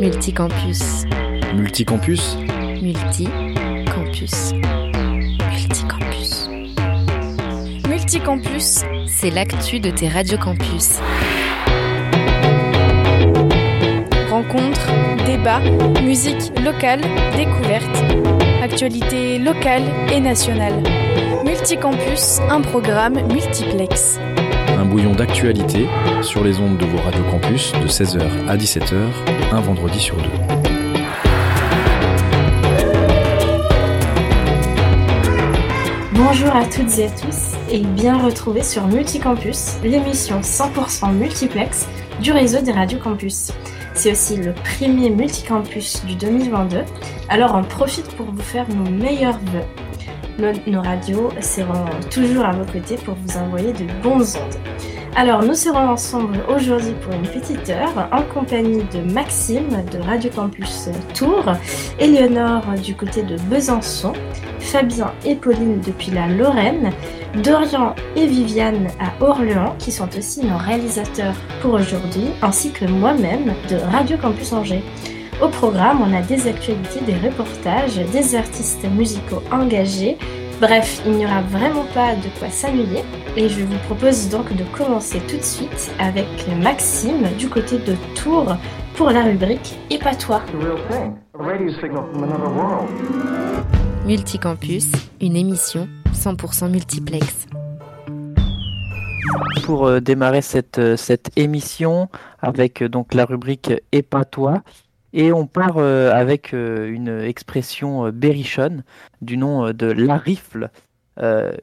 Multicampus. Multicampus Multicampus. Multicampus. Multicampus, c'est l'actu de tes radiocampus. Rencontres, débats, musique locale, découvertes, actualités locales et nationales. Multicampus, un programme multiplex. Bouillon d'actualité sur les ondes de vos radiocampus de 16h à 17h, un vendredi sur deux. Bonjour à toutes et à tous et bien retrouvés sur Multicampus, l'émission 100% multiplex du réseau des radiocampus. C'est aussi le premier multicampus du 2022, alors on profite pour vous faire nos meilleurs vœux. Nos radios seront toujours à vos côtés pour vous envoyer de bonnes ondes. Alors nous serons ensemble aujourd'hui pour une petite heure en compagnie de Maxime de Radio Campus Tours, Éléonore du côté de Besançon, Fabien et Pauline depuis la Lorraine, Dorian et Viviane à Orléans qui sont aussi nos réalisateurs pour aujourd'hui, ainsi que moi-même de Radio Campus Angers. Au programme, on a des actualités, des reportages, des artistes musicaux engagés. Bref, il n'y aura vraiment pas de quoi s'ennuyer. Et je vous propose donc de commencer tout de suite avec Maxime du côté de Tours pour la rubrique Et pas toi. Multicampus, une émission 100% multiplex. Pour euh, démarrer cette, euh, cette émission avec euh, donc la rubrique Et pas toi, et on part euh, avec euh, une expression euh, berrichonne du nom de la rifle,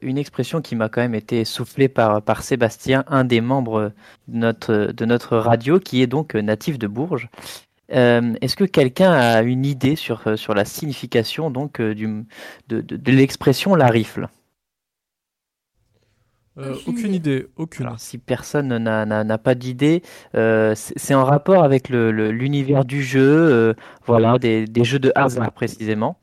une expression qui m'a quand même été soufflée par, Sébastien, un des membres de notre, radio, qui est donc natif de Bourges. Est-ce que quelqu'un a une idée sur, la signification donc de, de l'expression la rifle? Euh, aucune idée, aucune. Alors, si personne n'a- n'a n'a pas d'idée, euh, c'est en rapport avec le- le- l'univers du jeu, euh, voilà, des, des jeux de hasard précisément.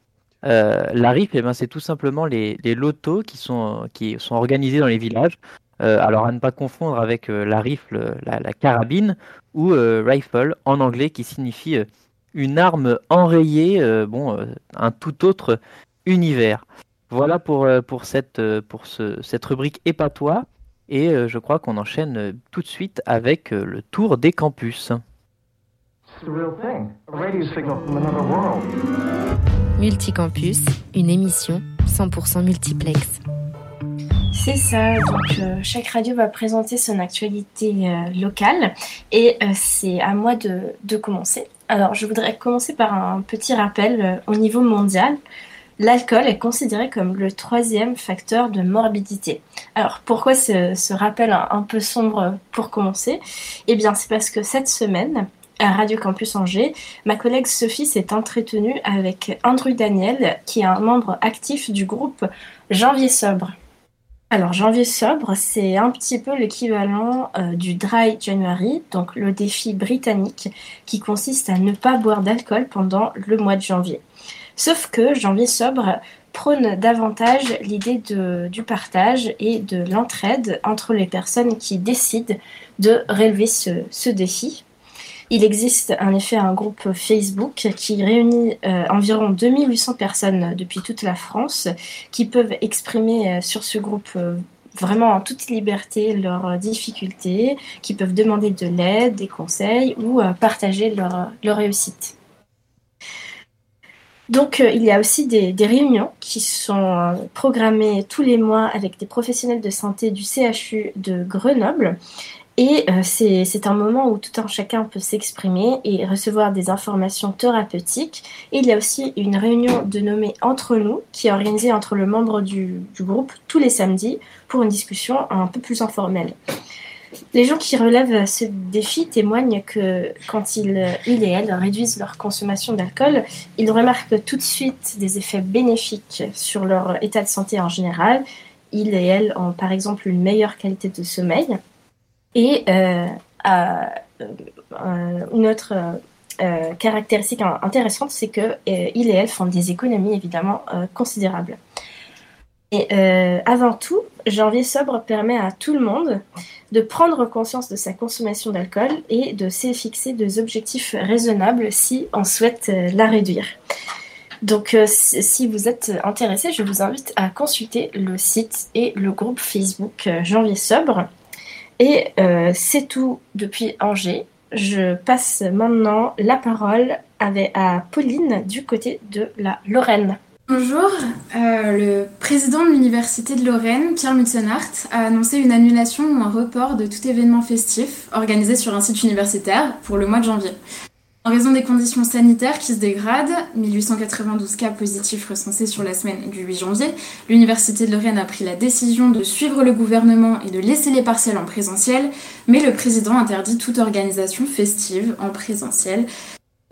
Euh, la RIF, eh ben, c'est tout simplement les, les lotos qui sont, qui sont organisés dans les villages. Euh, alors, à ne pas confondre avec euh, la rifle, la, la carabine, ou euh, rifle en anglais, qui signifie euh, une arme enrayée, euh, bon, euh, un tout autre univers. Voilà pour, euh, pour, cette, euh, pour ce, cette rubrique épatois. Et euh, je crois qu'on enchaîne tout de suite avec le tour des campus. Multicampus, une émission 100% multiplex. C'est ça, donc euh, chaque radio va présenter son actualité euh, locale et euh, c'est à moi de, de commencer. Alors je voudrais commencer par un petit rappel euh, au niveau mondial. L'alcool est considéré comme le troisième facteur de morbidité. Alors pourquoi ce, rappel un, un peu sombre pour commencer? Eh bien c'est parce que cette semaine, à Radio Campus Angers, ma collègue Sophie s'est entretenue avec Andrew Daniel, qui est un membre actif du groupe Janvier Sobre. Alors, janvier sobre, c'est un petit peu l'équivalent euh, du Dry January, donc le défi britannique qui consiste à ne pas boire d'alcool pendant le mois de janvier. Sauf que janvier sobre prône davantage l'idée du partage et de l'entraide entre les personnes qui décident de relever ce, défi. Il existe en effet un groupe Facebook qui réunit euh, environ 2800 personnes depuis toute la France qui peuvent exprimer euh, sur ce groupe euh, vraiment en toute liberté leurs difficultés, qui peuvent demander de l'aide, des conseils ou partager leur réussite. Donc euh, il y a aussi des, réunions qui sont euh, programmées tous les mois avec des professionnels de santé du CHU de Grenoble. Et euh, c'est un moment où tout un chacun peut s'exprimer et recevoir des informations thérapeutiques. Et il y a aussi une réunion de nommés entre nous qui est organisée entre le membre du groupe tous les samedis pour une discussion un peu plus informelle. Les gens qui relèvent ce défi témoignent que quand ils, ils et elles réduisent leur consommation d'alcool, ils remarquent tout de suite des effets bénéfiques sur leur état de santé en général. Ils et elles ont par exemple une meilleure qualité de sommeil. Et euh, euh, une autre euh, caractéristique intéressante, c'est que ils et elles font des économies évidemment considérables. Et euh, avant tout, Janvier sobre permet à tout le monde de prendre conscience de sa consommation d'alcool et de se fixer des objectifs raisonnables si on souhaite euh, la réduire. Donc euh, si vous êtes intéressé, je vous invite à consulter le site et le groupe Facebook Janvier sobre. Et c'est tout depuis Angers. Je passe maintenant la parole à Pauline du côté de la Lorraine. Bonjour, euh, le président de l'Université de Lorraine, Pierre Mutzenhardt, a annoncé une annulation ou un report de tout événement festif organisé sur un site universitaire pour le mois de janvier. En raison des conditions sanitaires qui se dégradent, 1892 cas positifs recensés sur la semaine du 8 janvier, l'Université de Lorraine a pris la décision de suivre le gouvernement et de laisser les partiels en présentiel, mais le président interdit toute organisation festive en présentiel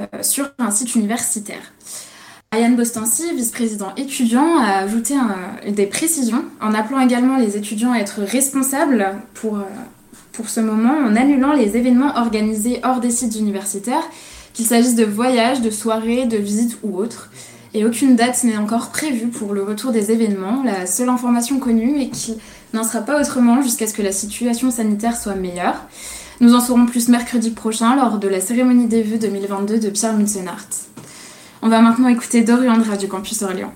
euh, sur un site universitaire. Ayane Bostancy, vice-président étudiant, a ajouté des précisions en appelant également les étudiants à être responsables pour, euh, pour ce moment en annulant les événements organisés hors des sites universitaires, qu'il s'agisse de voyages, de soirées, de visites ou autres. Et aucune date n'est encore prévue pour le retour des événements. La seule information connue est qu'il n'en sera pas autrement jusqu'à ce que la situation sanitaire soit meilleure. Nous en saurons plus mercredi prochain lors de la cérémonie des vœux 2022 de Pierre Mutzenhardt. On va maintenant écouter Dorian de Radio Campus Orléans.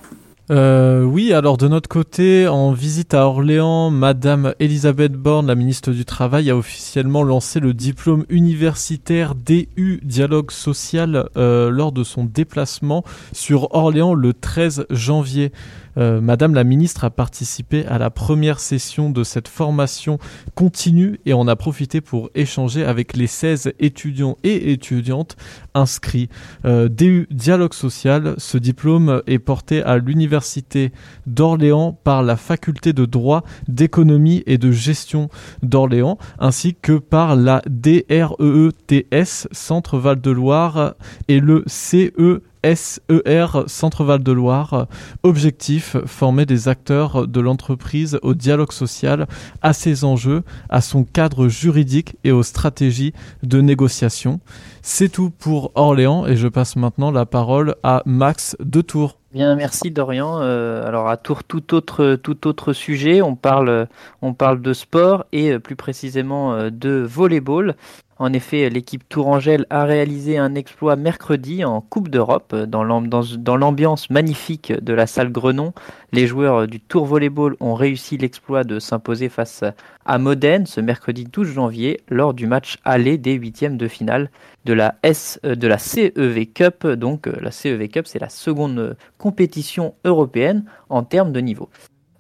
Euh, oui, alors de notre côté, en visite à Orléans, Madame Elisabeth Borne, la ministre du Travail, a officiellement lancé le diplôme universitaire DU Dialogue Social euh, lors de son déplacement sur Orléans le 13 janvier. Euh, Madame la ministre a participé à la première session de cette formation continue et on a profité pour échanger avec les 16 étudiants et étudiantes inscrits. Euh, DU Dialogue Social, ce diplôme est porté à l'Université d'Orléans par la faculté de droit, d'économie et de gestion d'Orléans, ainsi que par la DREETS Centre Val-de-Loire et le CE SER Centre-Val de Loire. Objectif, former des acteurs de l'entreprise au dialogue social, à ses enjeux, à son cadre juridique et aux stratégies de négociation. C'est tout pour Orléans et je passe maintenant la parole à Max de Tours. Bien, merci Dorian. Euh, alors à Tours, tout autre, tout autre sujet. On parle, on parle de sport et euh, plus précisément euh, de volleyball. En effet, l'équipe Tourangelle a réalisé un exploit mercredi en Coupe d'Europe dans l'ambiance magnifique de la salle Grenon. Les joueurs du Tour Volleyball ont réussi l'exploit de s'imposer face à Modène ce mercredi 12 janvier lors du match aller des huitièmes de finale de la, euh, de la CEV Cup. Donc euh, la CEV Cup, c'est la seconde compétition européenne en termes de niveau.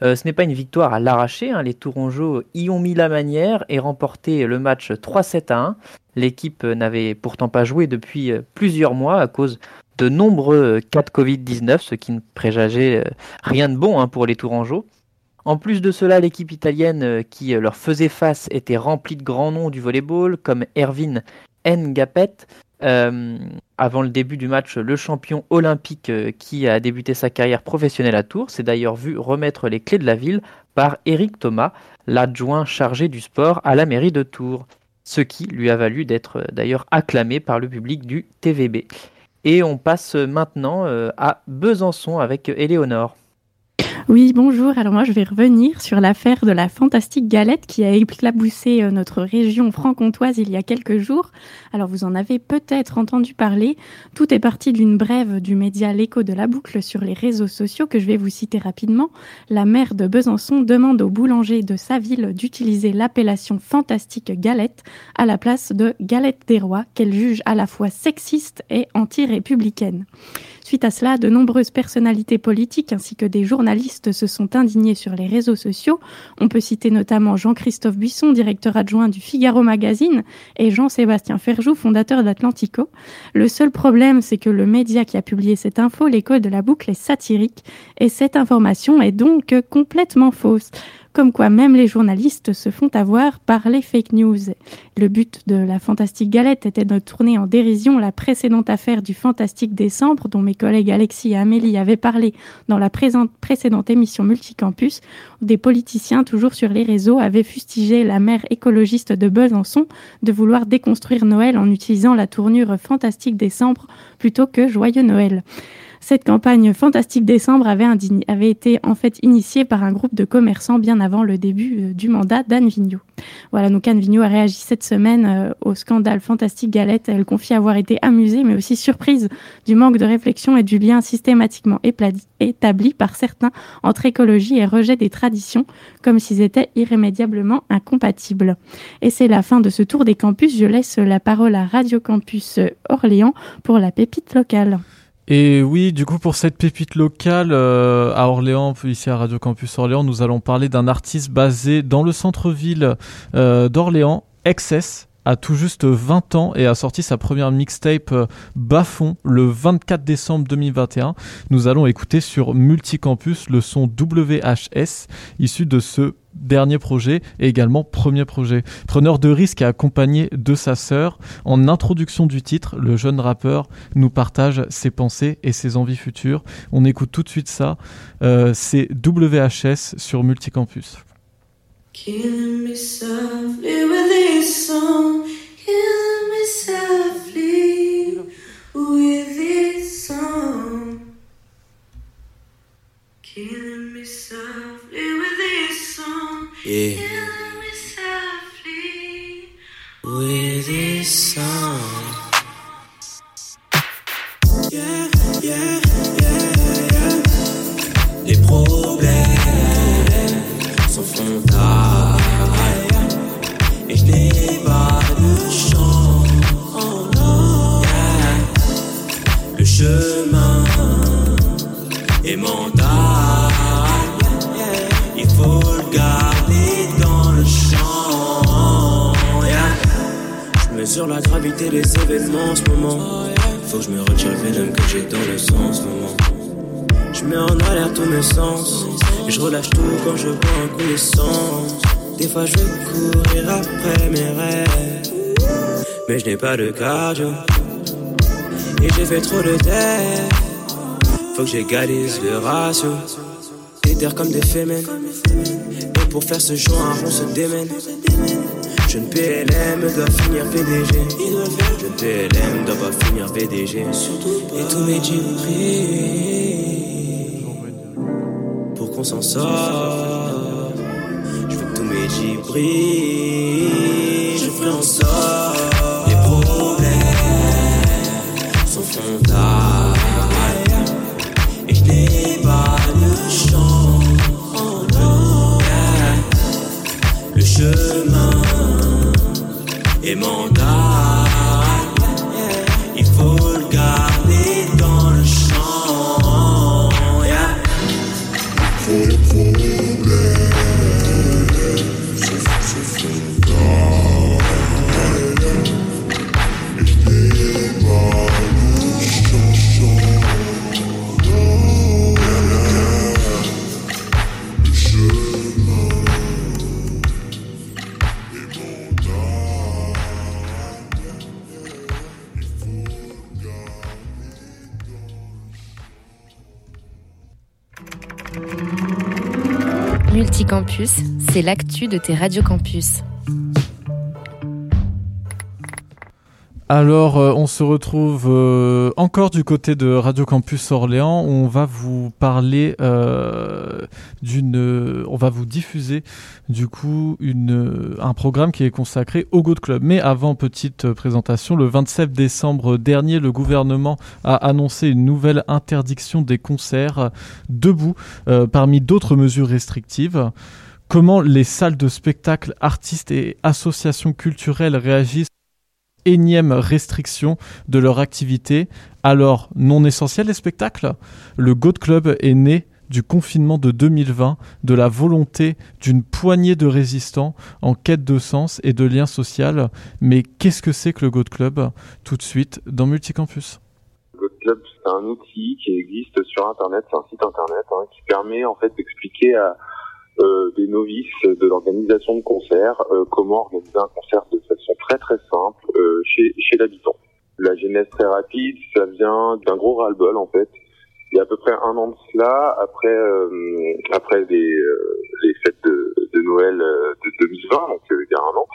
Euh, ce n'est pas une victoire à l'arraché, hein. les Tourangeaux y ont mis la manière et remporté le match 3-7 à 1. L'équipe n'avait pourtant pas joué depuis euh, plusieurs mois à cause de nombreux cas de Covid-19, ce qui ne présageait euh, rien de bon hein, pour les Tourangeaux. En plus de cela, l'équipe italienne qui leur faisait face était remplie de grands noms du volleyball, comme Erwin Ngapet, euh, avant le début du match, le champion olympique euh, qui a débuté sa carrière professionnelle à Tours s'est d'ailleurs vu remettre les clés de la ville par Éric Thomas, l'adjoint chargé du sport à la mairie de Tours, ce qui lui a valu d'être euh, d'ailleurs acclamé par le public du TVB. Et on passe maintenant à Besançon avec Éléonore. Oui, bonjour. Alors moi, je vais revenir sur l'affaire de la fantastique galette qui a éclaboussé euh, notre région franc-comtoise il y a quelques jours. Alors vous en avez peut-être entendu parler. Tout est parti d'une brève du média L'écho de la boucle sur les réseaux sociaux que je vais vous citer rapidement. La maire de Besançon demande au boulanger de sa ville d'utiliser l'appellation fantastique galette à la place de galette des rois qu'elle juge à la fois sexiste et anti-républicaine. Suite à cela, de nombreuses personnalités politiques ainsi que des journalistes se sont indignés sur les réseaux sociaux. On peut citer notamment Jean-Christophe Buisson, directeur adjoint du Figaro Magazine, et Jean-Sébastien Ferjou, fondateur d'Atlantico. Le seul problème, c'est que le média qui a publié cette info, l'écho de la boucle, est satirique, et cette information est donc complètement fausse comme quoi même les journalistes se font avoir par les fake news. Le but de la Fantastique Galette était de tourner en dérision la précédente affaire du Fantastique Décembre, dont mes collègues Alexis et Amélie avaient parlé dans la précédente émission Multicampus, des politiciens, toujours sur les réseaux, avaient fustigé la mère écologiste de Besançon de vouloir déconstruire Noël en utilisant la tournure Fantastique Décembre plutôt que Joyeux Noël. Cette campagne Fantastique Décembre avait, été en fait initiée par un groupe de commerçants bien avant le début euh, du mandat d'Anne Vigneault. Voilà, donc Anne Vigneault a réagi cette semaine euh, au scandale Fantastique Galette. Elle confie avoir été amusée mais aussi surprise du manque de réflexion et du lien systématiquement établi par certains entre écologie et rejet des traditions, comme s'ils étaient irrémédiablement incompatibles. Et c'est la fin de ce tour des campus. Je laisse la parole à Radio Campus Orléans pour la pépite locale. Et oui, du coup, pour cette pépite locale euh, à Orléans, ici à Radio Campus Orléans, nous allons parler d'un artiste basé dans le centre-ville euh, d'Orléans, XS a tout juste 20 ans et a sorti sa première mixtape euh, Bafon le 24 décembre 2021. Nous allons écouter sur Multicampus le son WHS issu de ce dernier projet et également premier projet. Preneur de risque et accompagné de sa sœur, en introduction du titre, le jeune rappeur nous partage ses pensées et ses envies futures. On écoute tout de suite ça. Euh, c'est WHS sur Multicampus. Killing me softly with this song. Mesure la gravité des événements en ce moment. Faut que je me retire le venom que j'ai dans le sang ce moment. Je mets en alerte tous mes sens. Et je relâche tout quand je vois un coup d'essence. Des fois je veux courir après mes rêves. Mais je n'ai pas de cardio. Et j'ai fait trop de terre. Faut que j'égalise le ratio. Des terres comme des femelles. Et pour faire ce joint, on se démène. Jeune PLM doit finir PDG. Jeune PLM doit pas finir PDG. Et tous mes jeans Pour qu'on s'en sorte. Je veux que tous mes jeans brillent. Je ferai en sorte. Chemin est mental. C'est l'actu de tes radiocampus. Alors, euh, on se retrouve euh, encore du côté de Radio Campus Orléans. On va vous parler euh, d'une, on va vous diffuser du coup un programme qui est consacré au Good Club. Mais avant petite présentation, le 27 décembre dernier, le gouvernement a annoncé une nouvelle interdiction des concerts debout, parmi d'autres mesures restrictives comment les salles de spectacle, artistes et associations culturelles réagissent? Énième restriction de leur activité. Alors, non essentiel les spectacles? Le Goat Club est né du confinement de 2020, de la volonté d'une poignée de résistants en quête de sens et de lien social. Mais qu'est-ce que c'est que le Goat Club? Tout de suite dans Multicampus. Le Goat Club, c'est un outil qui existe sur Internet, c'est un site Internet hein, qui permet en fait d'expliquer à, euh, des novices de l'organisation de concerts, euh, comment organiser un concert de façon très très simple euh, chez, chez l'habitant. La genèse très rapide, ça vient d'un gros ras-le-bol en fait. Il y a à peu près un an de cela, après après les, les fêtes de, de Noël de 2020, donc il y a un an,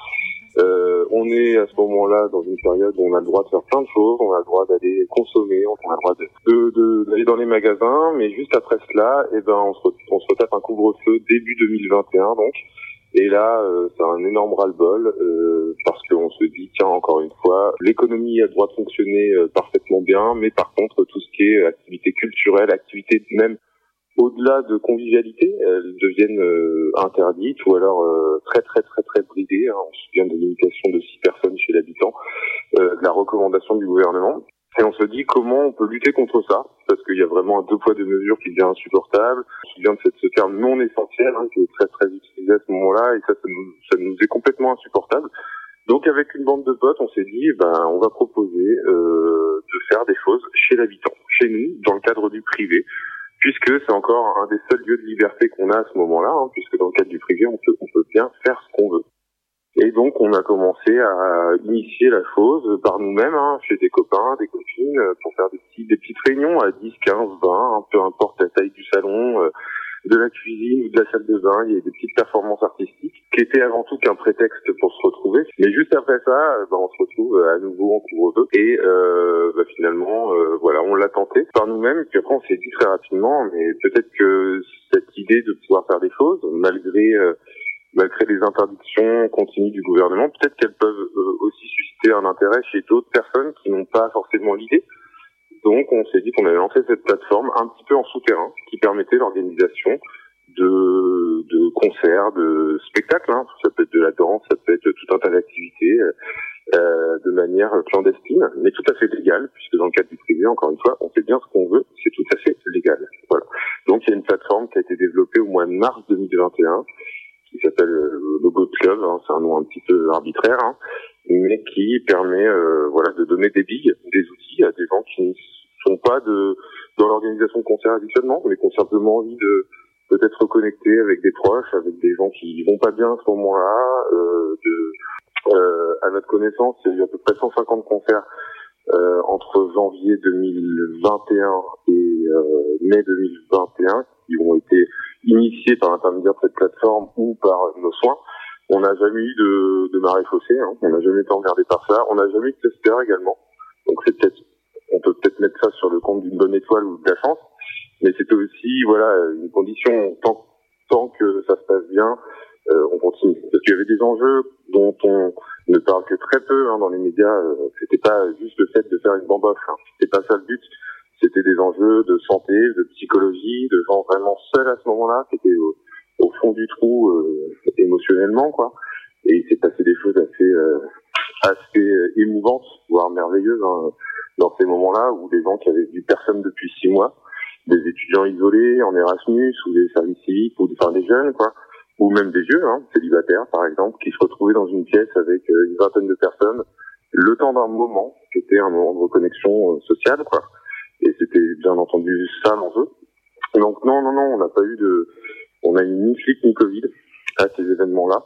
Euh, on est à ce moment-là dans une période où on a le droit de faire plein de choses, on a le droit d'aller consommer, on a le droit de, de, d'aller dans les magasins, mais juste après cela, eh ben on se, on se retape un couvre-feu début 2021 donc. Et là, euh, c'est un énorme ras-le-bol euh, parce qu'on se dit tiens encore une fois, l'économie a le droit de fonctionner euh, parfaitement bien, mais par contre tout ce qui est activité culturelle, activité même au-delà de convivialité, elles deviennent euh, interdites ou alors euh, très très très très bridées. Hein. On se souvient de limitation de six personnes chez l'habitant, euh, de la recommandation du gouvernement. Et on se dit comment on peut lutter contre ça, parce qu'il y a vraiment un deux poids deux mesures qui devient insupportable. Se souvient de ce terme non essentiel hein, qui est très très utilisé à ce moment-là, et ça, ça nous, ça nous est complètement insupportable. Donc avec une bande de potes, on s'est dit, ben, on va proposer euh, de faire des choses chez l'habitant, chez nous, dans le cadre du privé, puisque c'est encore un des seuls lieux de liberté qu'on a à ce moment-là, hein, puisque dans le cadre du privé, on peut, on peut bien faire ce qu'on veut. Et donc, on a commencé à initier la chose par nous-mêmes, hein, chez des copains, des copines, pour faire des, petits, des petites réunions à 10, 15, 20, peu importe la taille du salon, euh, de la cuisine ou de la salle de bain. Il y a des petites performances artistiques qui étaient avant tout qu'un prétexte pour se retrouver. Mais juste après ça, ben, on se retrouve à nouveau en couvre-feu. Et euh, ben, finalement, euh, voilà, on l'a tenté par nous-mêmes. Puis après, on s'est dit très rapidement, mais peut-être que cette idée de pouvoir faire des choses, malgré euh, malgré les interdictions continues du gouvernement, peut-être qu'elles peuvent euh, aussi susciter un intérêt chez d'autres personnes qui n'ont pas forcément l'idée. Donc on s'est dit qu'on allait lancer cette plateforme un petit peu en souterrain qui permettait l'organisation de, de concerts, de spectacles. Hein. Ça peut être de la danse, ça peut être tout un tas d'activités euh, de manière clandestine, mais tout à fait légale, puisque dans le cadre du privé, encore une fois, on fait bien ce qu'on veut, c'est tout à fait légal. Voilà. Donc il y a une plateforme qui a été développée au mois de mars 2021 qui s'appelle le Logo Club, hein, c'est un nom un petit peu arbitraire, hein, mais qui permet euh, voilà de donner des billes, des outils à des gens qui sont pas de dans l'organisation de concerts habituellement, mais qui ont simplement envie de peut-être reconnecter avec des proches, avec des gens qui vont pas bien à ce moment-là. Euh, euh, à notre connaissance, il y a eu à peu près 150 concerts euh, entre janvier 2021 et euh, mai 2021 qui ont été initiés par l'intermédiaire de cette plateforme ou par nos soins. On n'a jamais eu de, de marée faussée, hein. on n'a jamais été emmerdé par ça, on n'a jamais eu de tester également. Donc c'est peut-être, on peut peut-être mettre ça sur le compte d'une bonne étoile ou de la chance, mais c'était aussi voilà une condition tant, que ça se passe bien, euh, on continue. Parce qu'il y avait des enjeux dont on ne parle que très peu hein, dans les médias. Euh, c'était pas juste le fait de faire une bamboche, hein. c'était pas ça le but. C'était des enjeux de santé, de psychologie, de gens vraiment seuls à ce moment-là, qui étaient au, fond du trou euh, émotionnellement, quoi. Et il s'est passé des choses assez assez émouvantes, voire merveilleuses hein, dans ces moments-là, où des gens qui avaient vu personne depuis six mois, des étudiants isolés en Erasmus ou des services civiques ou des jeunes, quoi, ou même des vieux, hein, célibataires par exemple, qui se retrouvaient dans une pièce avec euh, une vingtaine de personnes, le temps d'un moment, qui était un moment de reconnexion euh, sociale, quoi. Et c'était bien entendu ça l'enjeu. Donc non, non, non, on n'a pas eu de, on a eu ni flic ni Covid à ces événements-là.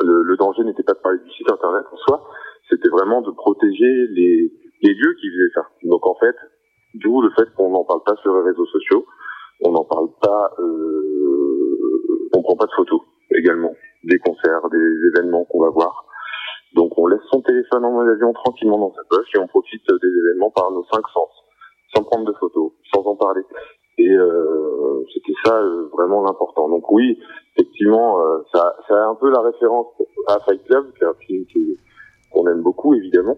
Le, le danger n'était pas de parler internet en soi, c'était vraiment de protéger les, lieux qui faisaient ça. Donc en fait, d'où le fait qu'on n'en parle pas sur les réseaux sociaux, on n'en parle pas, euh, on prend pas de photos également des concerts, des événements qu'on va voir. Donc on laisse son téléphone en mode avion tranquillement dans sa poche et on profite des événements par nos cinq sens, sans prendre de photos, sans en parler. Et euh, c'était ça euh, vraiment l'important. Donc oui, effectivement, euh, ça, ça a un peu la référence à Fight Club, qui est un film qui- qu'on aime beaucoup évidemment,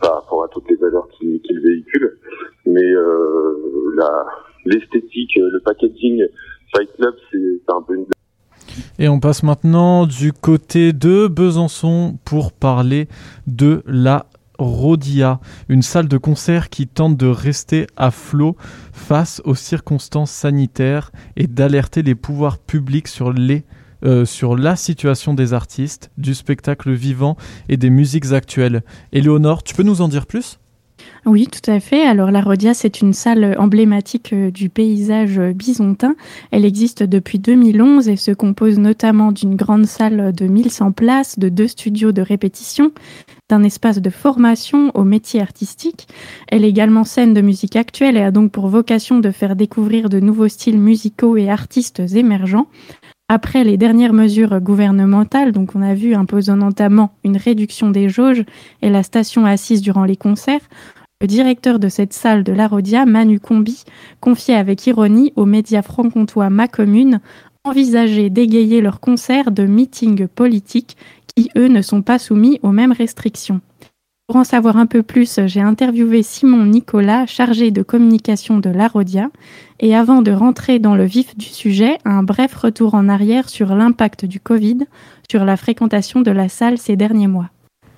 par rapport à toutes les valeurs qu'il véhicule. Mais euh, l'esthétique, le packaging Fight Club, c'est un peu une Et on passe maintenant du côté de Besançon pour parler de la Rodia, une salle de concert qui tente de rester à flot face aux circonstances sanitaires et d'alerter les pouvoirs publics sur les euh, sur la situation des artistes, du spectacle vivant et des musiques actuelles. Éléonore, tu peux nous en dire plus? Oui, tout à fait. Alors la Rodia, c'est une salle emblématique euh, du paysage euh, bisontin. Elle existe depuis 2011 et se compose notamment d'une grande salle de 1100 places, de deux studios de répétition, d'un espace de formation aux métiers artistiques. Elle est également scène de musique actuelle et a donc pour vocation de faire découvrir de nouveaux styles musicaux et artistes émergents. Après les dernières mesures gouvernementales, donc on a vu imposant notamment une réduction des jauges et la station assise durant les concerts, le directeur de cette salle de la Rodia, Manu Combi, confiait avec ironie aux médias franc-comtois Ma Commune envisager d'égayer leurs concerts de meetings politiques qui, eux, ne sont pas soumis aux mêmes restrictions. Pour en savoir un peu plus, j'ai interviewé Simon Nicolas, chargé de communication de l'Arodia. Et avant de rentrer dans le vif du sujet, un bref retour en arrière sur l'impact du Covid sur la fréquentation de la salle ces derniers mois.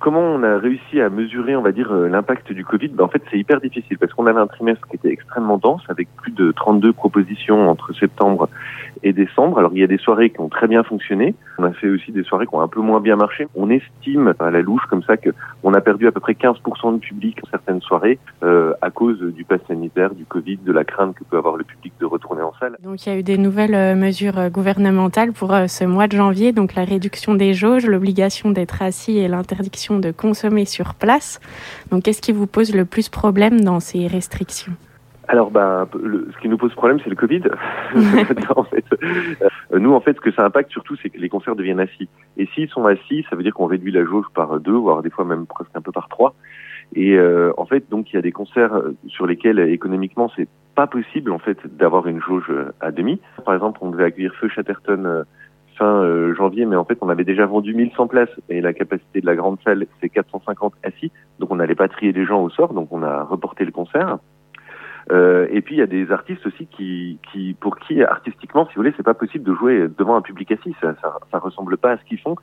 Comment on a réussi à mesurer, on va dire, euh, l'impact du Covid ben, En fait, c'est hyper difficile parce qu'on avait un trimestre qui était extrêmement dense avec plus de 32 propositions entre septembre et décembre. Alors il y a des soirées qui ont très bien fonctionné. On a fait aussi des soirées qui ont un peu moins bien marché. On estime à la louche comme ça que on a perdu à peu près 15% de public en certaines soirées euh, à cause du pass sanitaire, du Covid, de la crainte que peut avoir le public de retourner en salle. Donc il y a eu des nouvelles euh, mesures gouvernementales pour ce mois de janvier, donc la réduction des jauges, l'obligation d'être assis et l'interdiction de consommer sur place. Donc qu'est-ce qui vous pose le plus problème dans ces restrictions? Alors, le, ce qui nous pose problème, c'est le Covid. en fait, euh, nous, en fait, ce que ça impacte surtout, c'est que les concerts deviennent assis. Et s'ils sont assis, ça veut dire qu'on réduit la jauge par deux, voire des fois même presque un peu par trois. Et euh, en fait, donc, il y a des concerts sur lesquels économiquement, c'est pas possible en fait d'avoir une jauge à demi. Par exemple, on devait accueillir Feu Chatterton fin euh, janvier, mais en fait, on avait déjà vendu 1100 places et la capacité de la grande salle, c'est 450 assis. Donc, on n'allait pas trier les gens au sort, donc on a reporté le concert. Euh, et puis il y a des artistes aussi qui, qui, pour qui artistiquement, si vous voulez, c'est pas possible de jouer devant un public assis. Ça, ça, ça ressemble pas à ce qu'ils font.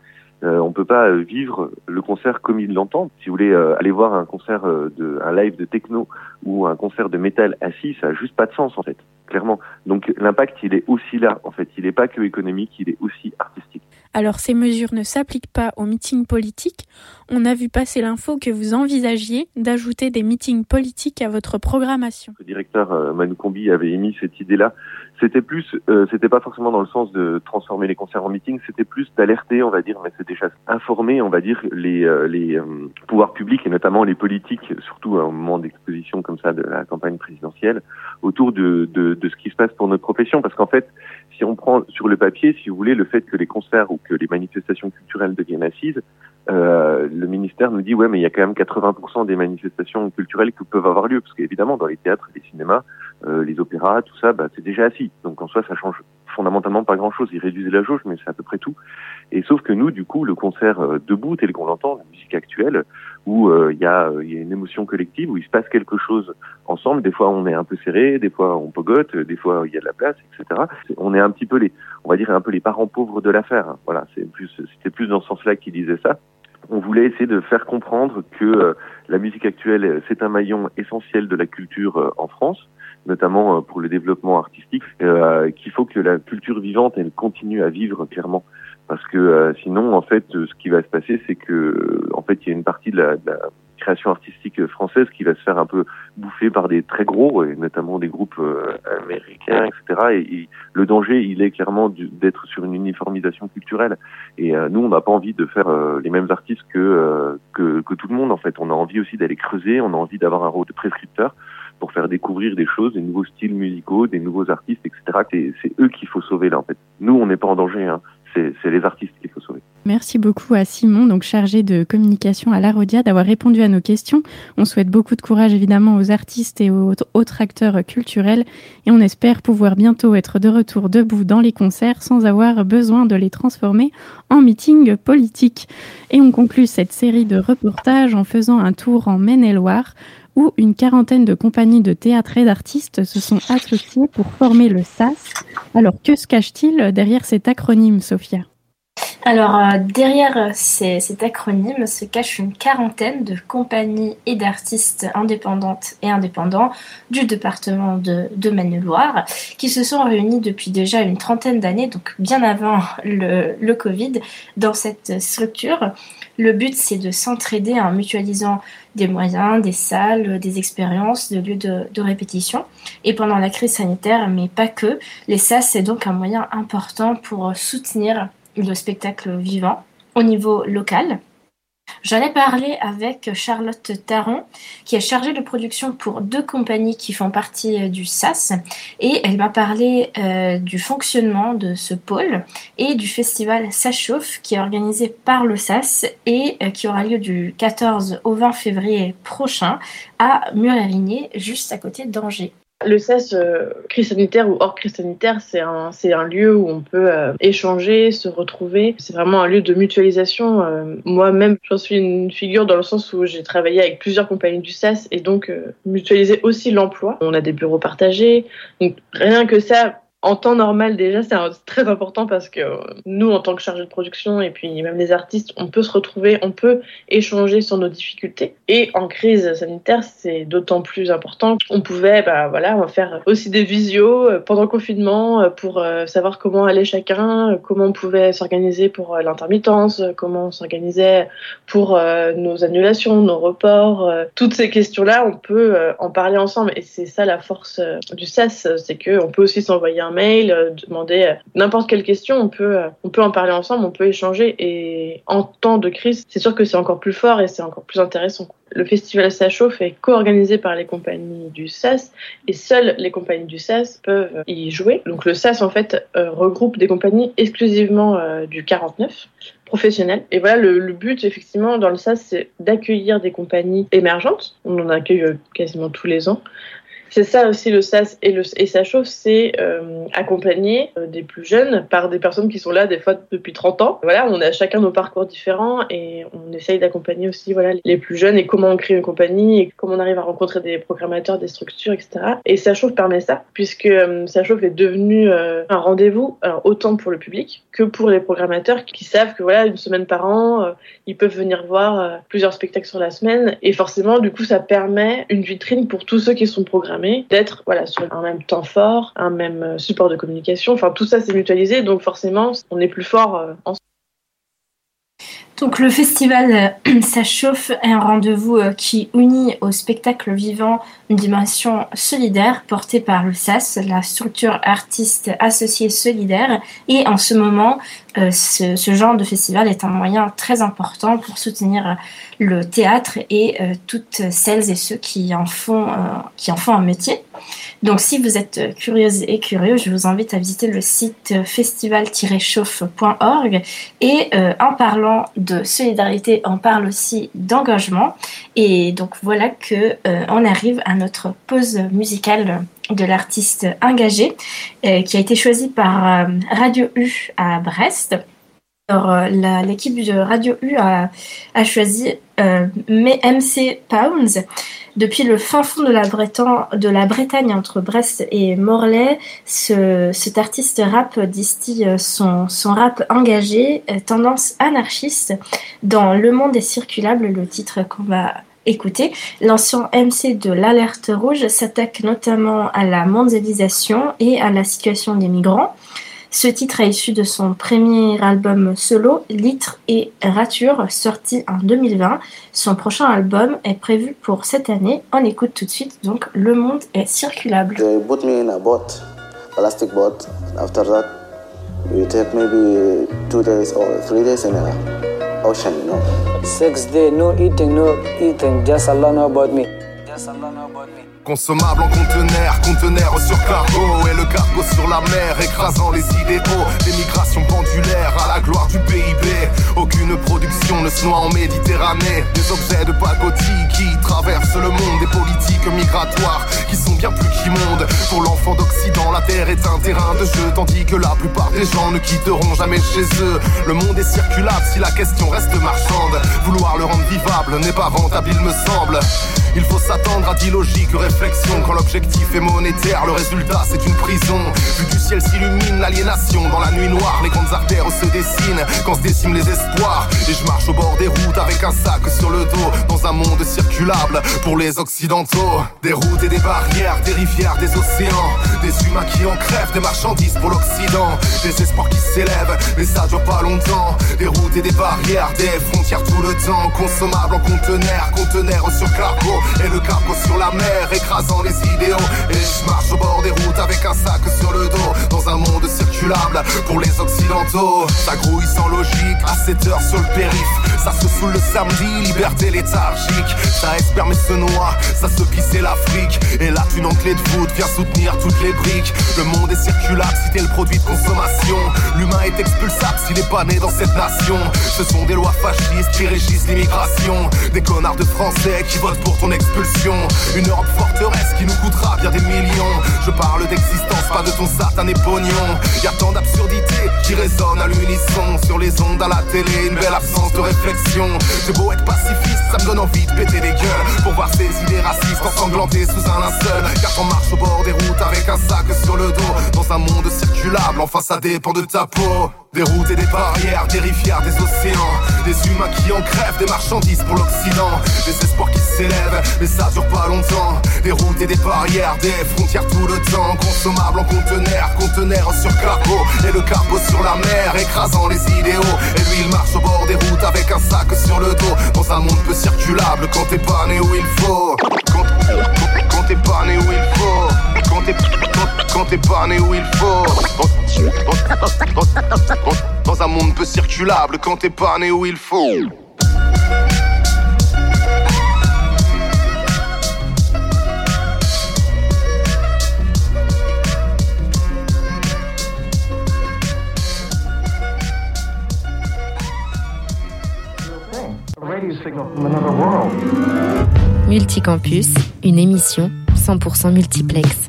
Euh, on peut pas vivre le concert comme ils l'entendent. Si vous voulez euh, aller voir un concert euh, de, un live de techno ou un concert de métal assis, ça a juste pas de sens en fait, clairement. Donc l'impact, il est aussi là en fait. Il n'est pas que économique, il est aussi artistique. Alors ces mesures ne s'appliquent pas aux meetings politiques. On a vu passer l'info que vous envisagiez d'ajouter des meetings politiques à votre programmation. Le directeur euh, Manu Combi avait émis cette idée-là. C'était plus, euh, c'était pas forcément dans le sens de transformer les concerts en meetings, c'était plus d'alerter, on va dire, mais c'est déjà informer, on va dire, les, euh, les euh, pouvoirs publics et notamment les politiques, surtout à un moment d'exposition comme ça de la campagne présidentielle, autour de, de, de ce qui se passe pour notre profession. Parce qu'en fait, si on prend sur le papier, si vous voulez, le fait que les concerts ou que les manifestations culturelles deviennent assises, euh, le ministère nous dit ouais mais il y a quand même 80% des manifestations culturelles qui peuvent avoir lieu parce qu'évidemment dans les théâtres, les cinémas, euh, les opéras, tout ça, bah, c'est déjà assis. Donc en soi ça change fondamentalement pas grand chose. Ils réduisent la jauge mais c'est à peu près tout. Et sauf que nous du coup le concert euh, debout tel qu'on l'entend, la musique actuelle, où euh, il y, a, une émotion collective, où il se passe quelque chose ensemble. Des fois on est un peu serré, des fois on pogote, des fois il y a de la place, etc. On est un petit peu les, on va dire un peu les parents pauvres de l'affaire. Voilà, c'est plus, c'était plus dans ce sens-là qu'il disait ça on voulait essayer de faire comprendre que euh, la musique actuelle, c'est un maillon essentiel de la culture euh, en France, notamment euh, pour le développement artistique, qu'il faut que la culture vivante, elle continue à vivre clairement. Parce que sinon, en fait, ce qui va se passer, c'est que, en fait, il y a une partie de la, de la création artistique française qui va se faire un peu bouffer par des très gros, et notamment des groupes américains, etc. Et, et, le danger, il est clairement d'être sur une uniformisation culturelle. Et euh, nous, on n'a pas envie de faire euh, les mêmes artistes que, euh, que, que tout le monde. En fait, on a envie aussi d'aller creuser. On a envie d'avoir un rôle de prescripteur pour faire découvrir des choses, des nouveaux styles musicaux, des nouveaux artistes, etc. C'est eux qu'il faut sauver là. En fait, nous, on n'est pas en danger. Hein. C'est les artistes qu'il faut sauver. Merci beaucoup à Simon, donc chargé de communication à l'Arodia, d'avoir répondu à nos questions. On souhaite beaucoup de courage évidemment aux artistes et aux autres acteurs culturels et on espère pouvoir bientôt être de retour debout dans les concerts sans avoir besoin de les transformer en meeting politique. Et on conclut cette série de reportages en faisant un tour en Maine-et-Loire où une quarantaine de compagnies de théâtre et d'artistes se sont associées pour former le SAS. Alors que se cache-t-il derrière cet acronyme, Sophia? Alors, euh, derrière ces, cet acronyme se cache une quarantaine de compagnies et d'artistes indépendantes et indépendants du département de, de Maine-et-Loire qui se sont réunis depuis déjà une trentaine d'années, donc bien avant le, le Covid, dans cette structure. Le but, c'est de s'entraider en mutualisant des moyens, des salles, des expériences, des lieux de, de, répétition. Et pendant la crise sanitaire, mais pas que, les SAS, c'est donc un moyen important pour soutenir le spectacle vivant au niveau local. J'en ai parlé avec Charlotte Taron, qui est chargée de production pour deux compagnies qui font partie euh, du SAS, et elle m'a parlé euh, du fonctionnement de ce pôle et du festival Ça chauffe, qui est organisé par le SAS et euh, qui aura lieu du 14 au 20 février prochain à Murérigné, juste à côté d'Angers. Le CES, euh, crise sanitaire ou hors crise sanitaire, c'est un, c'est un lieu où on peut euh, échanger, se retrouver. C'est vraiment un lieu de mutualisation. Euh, moi-même, j'en suis une figure dans le sens où j'ai travaillé avec plusieurs compagnies du CES et donc mutualiser aussi l'emploi. On a des bureaux partagés. Donc rien que ça, en temps normal déjà c'est très important parce que nous en tant que chargé de production et puis même les artistes on peut se retrouver on peut échanger sur nos difficultés. Et en crise sanitaire c'est d'autant plus important. On pouvait bah voilà on faire aussi des visios euh, pendant le confinement euh, pour euh, savoir comment allait chacun comment on pouvait s'organiser pour l'intermittence comment on s'organisait pour nos annulations nos reports toutes ces questions là on peut en parler ensemble. Et c'est ça la force du SAS c'est que on peut aussi s'envoyer un euh, demander euh, n'importe quelle question, on peut, euh, on peut en parler ensemble, on peut échanger. Et en temps de crise, c'est sûr que c'est encore plus fort et c'est encore plus intéressant. Le festival Ça chauffe est co-organisé par les compagnies du SAS et seules les compagnies du SAS peuvent y jouer. Donc le SAS en fait regroupe des compagnies exclusivement du 49 professionnels. Et voilà, le, le, but effectivement dans le SAS, c'est d'accueillir des compagnies émergentes. On en accueille quasiment tous les ans. C'est ça aussi le SAS et, le, et c'est euh, accompagner euh, des plus jeunes par des personnes qui sont là des fois depuis 30 ans. Voilà, on a chacun nos parcours différents et on essaye d'accompagner aussi voilà les plus jeunes et comment on crée une compagnie et comment on arrive à rencontrer des programmateurs, des structures, etc. Et chauffe permet ça puisque euh, chauffe est devenu euh, un rendez-vous autant pour le public que pour les programmateurs qui savent que voilà une semaine par an euh, ils peuvent venir voir plusieurs spectacles sur la semaine et forcément du coup ça permet une vitrine pour tous ceux qui sont programmés d'être voilà, sur un même temps fort, un même euh, support de communication. Enfin, tout ça, c'est mutualisé, donc forcément, on est plus fort euh, ensemble. Donc le festival euh, Ça chauffe est un rendez-vous qui unit au spectacle vivant une dimension solidaire portée par le SAS, la structure artiste associée solidaire. Et en ce moment, ce, ce, genre de festival est un moyen très important pour soutenir le théâtre et euh, toutes celles et ceux qui en font, euh, un métier. Donc si vous êtes curieuse et curieux, je vous invite à visiter le site festival-chauffe.org et euh, en parlant de solidarité, on parle aussi d'engagement. Et donc voilà que on arrive à notre pause musicale de l'artiste engagé qui a été choisi par Radio U à Brest. Euh, l'équipe de Radio U a, choisi euh, MC Pounds. Depuis le fin fond de la, Bretagne, entre Brest et Morlaix, ce, cet artiste rap distille son, son rap engagé, euh, tendance anarchiste. Dans Le monde est circulable, le titre qu'on va écouter. L'ancien MC de l'Alerte Rouge s'attaque notamment à la mondialisation et à la situation des migrants. Ce titre est issu de son premier album solo, Litre et Rature, sorti en 2020. Son prochain album est prévu pour cette année. On écoute tout de suite, donc Le Monde est circulable. They put me in a boat. After that, we take maybe two days or three days in a ocean, you know. Six days, no eating, no eating, just Allah know about me. Just Allah know about me. Consommable en conteneur, conteneur sur cargo Et le cargo sur la mer, écrasant les idéaux L'émigration pendulaire à la gloire du PIB Aucune production ne se noie en Méditerranée. Des objets de pacotille qui traversent le monde Des politiques migratoires qui sont bien plus qu'immondes. Pour l'enfant d'Occident, la terre est un terrain de jeu Tandis que la plupart des gens ne quitteront jamais chez eux. Le monde est circulable si la question reste marchande. Vouloir le rendre vivable n'est pas rentable il me semble. Il faut s'attendre à d'illogiques quand l'objectif est monétaire, le résultat c'est une prison. Vu du ciel s'illumine l'aliénation, dans la nuit noire les grandes artères se dessinent quand se déciment les espoirs. Et je marche au bord des routes avec un sac sur le dos, dans un monde circulable pour les occidentaux. Des routes et des barrières, des rivières, des océans, des humains qui en crèvent, des marchandises pour l'Occident, des espoirs qui s'élèvent, mais ça dure pas longtemps. Des routes et des barrières, des frontières tout le temps, consommables en conteneurs, conteneurs sur cargo. Et le cargo sur la mer écrasant les idéaux. Et je marche au bord des routes avec un sac sur le dos. Dans un monde circulable pour les occidentaux. Ça grouille sans logique à 7 heures sur le périph' Ça se saoule le samedi, liberté léthargique. Ça espère mais se noie, ça se pisse l'Afrique. Et là une clé de voûte vient soutenir toutes les briques. Le monde est circulable si t'es le produit de consommation. L'humain est expulsable s'il est pas né dans cette nation. Ce sont des lois fascistes qui régissent l'immigration. Des connards de français qui votent pour ton expulsion. Une Europe forteresse qui nous coûtera bien des millions. Je parle d'existence, pas de ton satané pognon. Y'a tant d'absurdités qui résonnent à l'unisson. Sur les ondes à la télé, une belle absence de réflexion. J'ai beau être pacifiste, ça me donne envie de péter les gueules. Pour voir ces idées racistes ensanglantées sous un linceul. Car on marche au bord des routes avec un sac sur le dos Dans un monde circulable, enfin ça dépend de ta peau. Des routes et des barrières, des rivières, des océans. Des humains qui en crèvent, des marchandises pour l'Occident. Des espoirs qui s'élèvent, mais ça dure pas longtemps Des routes et des barrières, des frontières tout le temps Consommables en conteneurs, conteneurs sur cargo. Et le cargo sur la mer, écrasant les idéaux. Et lui il marche au bord des routes avec un sac sur le dos. Dans un monde peu circulable quand t'es pas né où il faut. Quand, t'es pas né où il faut. Quand t'es quand pas où il faut. Dans un monde peu circulable quand t'es pas né où il faut. Multicampus, une émission 100% multiplex.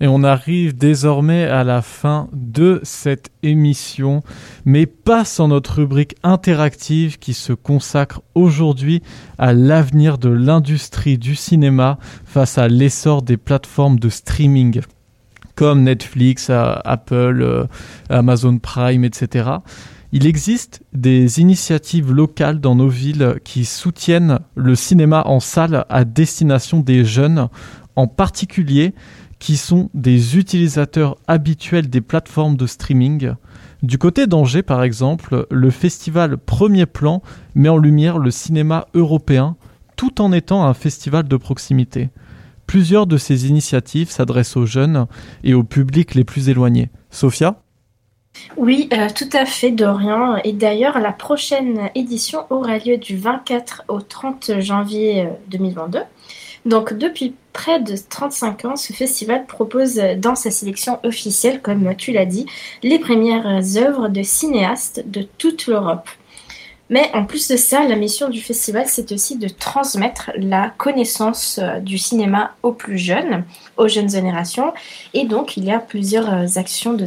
Et on arrive désormais à la fin de cette émission, mais pas sans notre rubrique interactive qui se consacre aujourd'hui à l'avenir de l'industrie du cinéma face à l'essor des plateformes de streaming comme Netflix, Apple, euh, Amazon Prime, etc. Il existe des initiatives locales dans nos villes qui soutiennent le cinéma en salle à destination des jeunes, en particulier qui sont des utilisateurs habituels des plateformes de streaming. Du côté d'Angers, par exemple, le festival Premier Plan met en lumière le cinéma européen tout en étant un festival de proximité. Plusieurs de ces initiatives s'adressent aux jeunes et aux publics les plus éloignés. Sophia? Oui, euh, tout à fait, Dorian. Et d'ailleurs, la prochaine édition aura lieu du 24 au 30 janvier 2022. Euh, donc depuis près de 35 ans, ce festival propose dans sa sélection officielle, comme tu l'as dit, les premières œuvres de cinéastes de toute l'Europe. Mais en plus de ça, la mission du festival, c'est aussi de transmettre la connaissance euh, du cinéma aux plus jeunes, aux jeunes générations. Et donc, il y a plusieurs euh, actions de,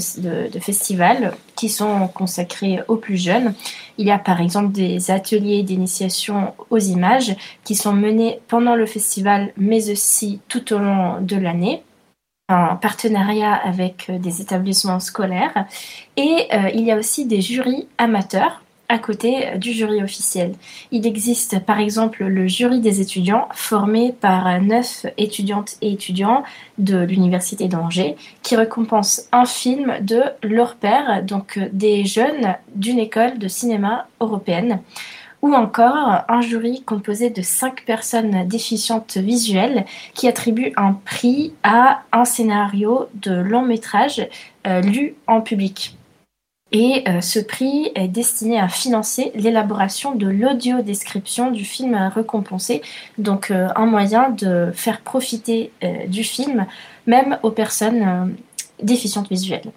festival qui sont consacrées aux plus jeunes. Il y a par exemple des ateliers d'initiation aux images qui sont menés pendant le festival, mais aussi tout au long de l'année en partenariat avec euh, des établissements scolaires. Et il y a aussi des jurys amateurs à côté du jury officiel. Il existe par exemple le jury des étudiants formé par neuf étudiantes et étudiants de l'Université d'Angers qui récompense un film de leur père, donc des jeunes d'une école de cinéma européenne ou encore un jury composé de cinq personnes déficientes visuelles qui attribue un prix à un scénario de long métrage euh, lu en public. Et euh, ce prix est destiné à financer l'élaboration de l'audio-description du film récompensé, donc euh, un moyen de faire profiter euh, du film même aux personnes déficientes visuelles.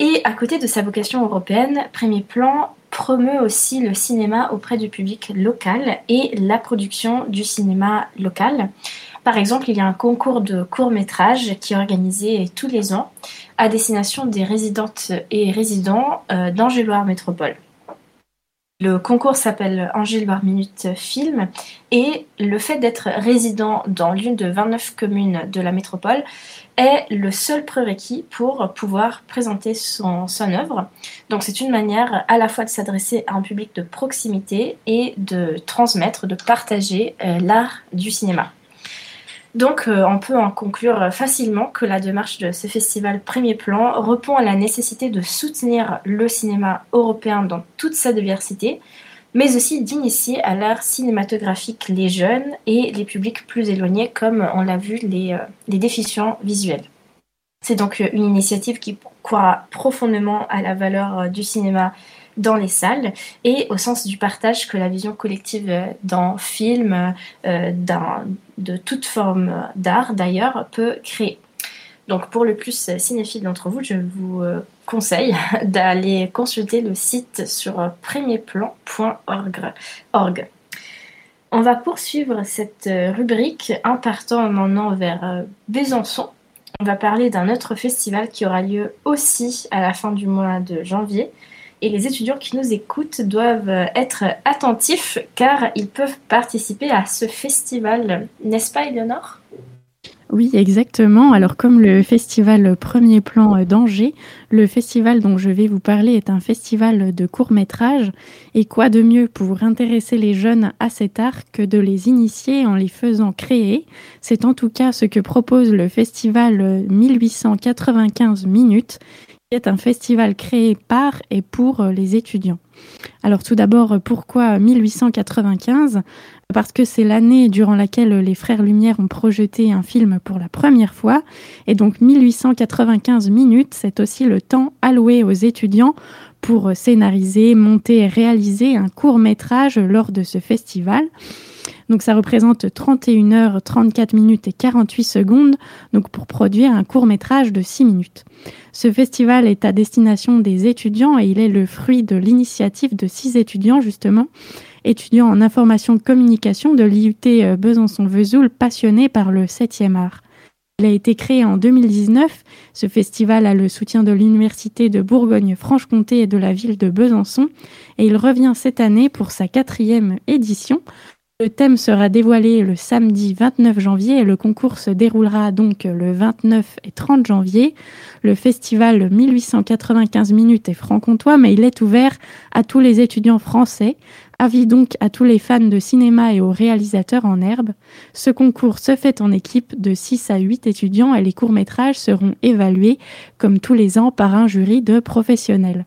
Et à côté de sa vocation européenne, Premier Plan promeut aussi le cinéma auprès du public local et la production du cinéma local. Par exemple, il y a un concours de court métrage qui est organisé tous les ans à destination des résidentes et résidents euh, d'Angéloire Métropole. Le concours s'appelle Angéloire Minute Film et le fait d'être résident dans l'une de 29 communes de la métropole est le seul prérequis pour pouvoir présenter son, son œuvre. Donc c'est une manière à la fois de s'adresser à un public de proximité et de transmettre, de partager euh, l'art du cinéma. Donc euh, on peut en conclure facilement que la démarche de ce festival Premier Plan répond à la nécessité de soutenir le cinéma européen dans toute sa diversité, mais aussi d'initier à l'art cinématographique les jeunes et les publics plus éloignés, comme on l'a vu, les, euh, les déficients visuels. C'est donc une initiative qui croit profondément à la valeur du cinéma dans les salles et au sens du partage que la vision collective d'un film, de toute forme d'art d'ailleurs, peut créer. Donc pour le plus cinéphile d'entre vous, je vous euh, conseille d'aller consulter le site sur premierplan.org. On va poursuivre cette euh, rubrique en partant maintenant vers euh, Besançon. On va parler d'un autre festival qui aura lieu aussi à la fin du mois de janvier. Et les étudiants qui nous écoutent doivent être attentifs car ils peuvent participer à ce festival. N'est-ce pas, Eleonore oui, exactement. Alors comme le festival Premier Plan d'Angers, le festival dont je vais vous parler est un festival de court métrage. Et quoi de mieux pour intéresser les jeunes à cet art que de les initier en les faisant créer? C'est en tout cas ce que propose le festival 1895 minutes, est un festival créé par et pour les étudiants. Alors tout d'abord, pourquoi 1895 parce que c'est l'année durant laquelle les frères Lumière ont projeté un film pour la première fois. Et donc 1895 minutes, c'est aussi le temps alloué aux étudiants pour scénariser, monter et réaliser un court métrage lors de ce festival. Donc ça représente 31 heures 34 minutes et 48 secondes donc pour produire un court métrage de 6 minutes. Ce festival est à destination des étudiants et il est le fruit de l'initiative de six étudiants justement étudiant en information communication de l'IUT euh, Besançon-Vesoul, passionné par le 7e art. Il a été créé en 2019. Ce festival a le soutien de l'Université de Bourgogne-Franche-Comté et de la ville de Besançon. Et il revient cette année pour sa quatrième édition. Le thème sera dévoilé le samedi 29 janvier et le concours se déroulera donc le 29 et 30 janvier. Le festival 1895 minutes est franc-comtois, mais il est ouvert à tous les étudiants français Avis donc à tous les fans de cinéma et aux réalisateurs en herbe. Ce concours se fait en équipe de 6 à 8 étudiants et les courts-métrages seront évalués comme tous les ans par un jury de professionnels.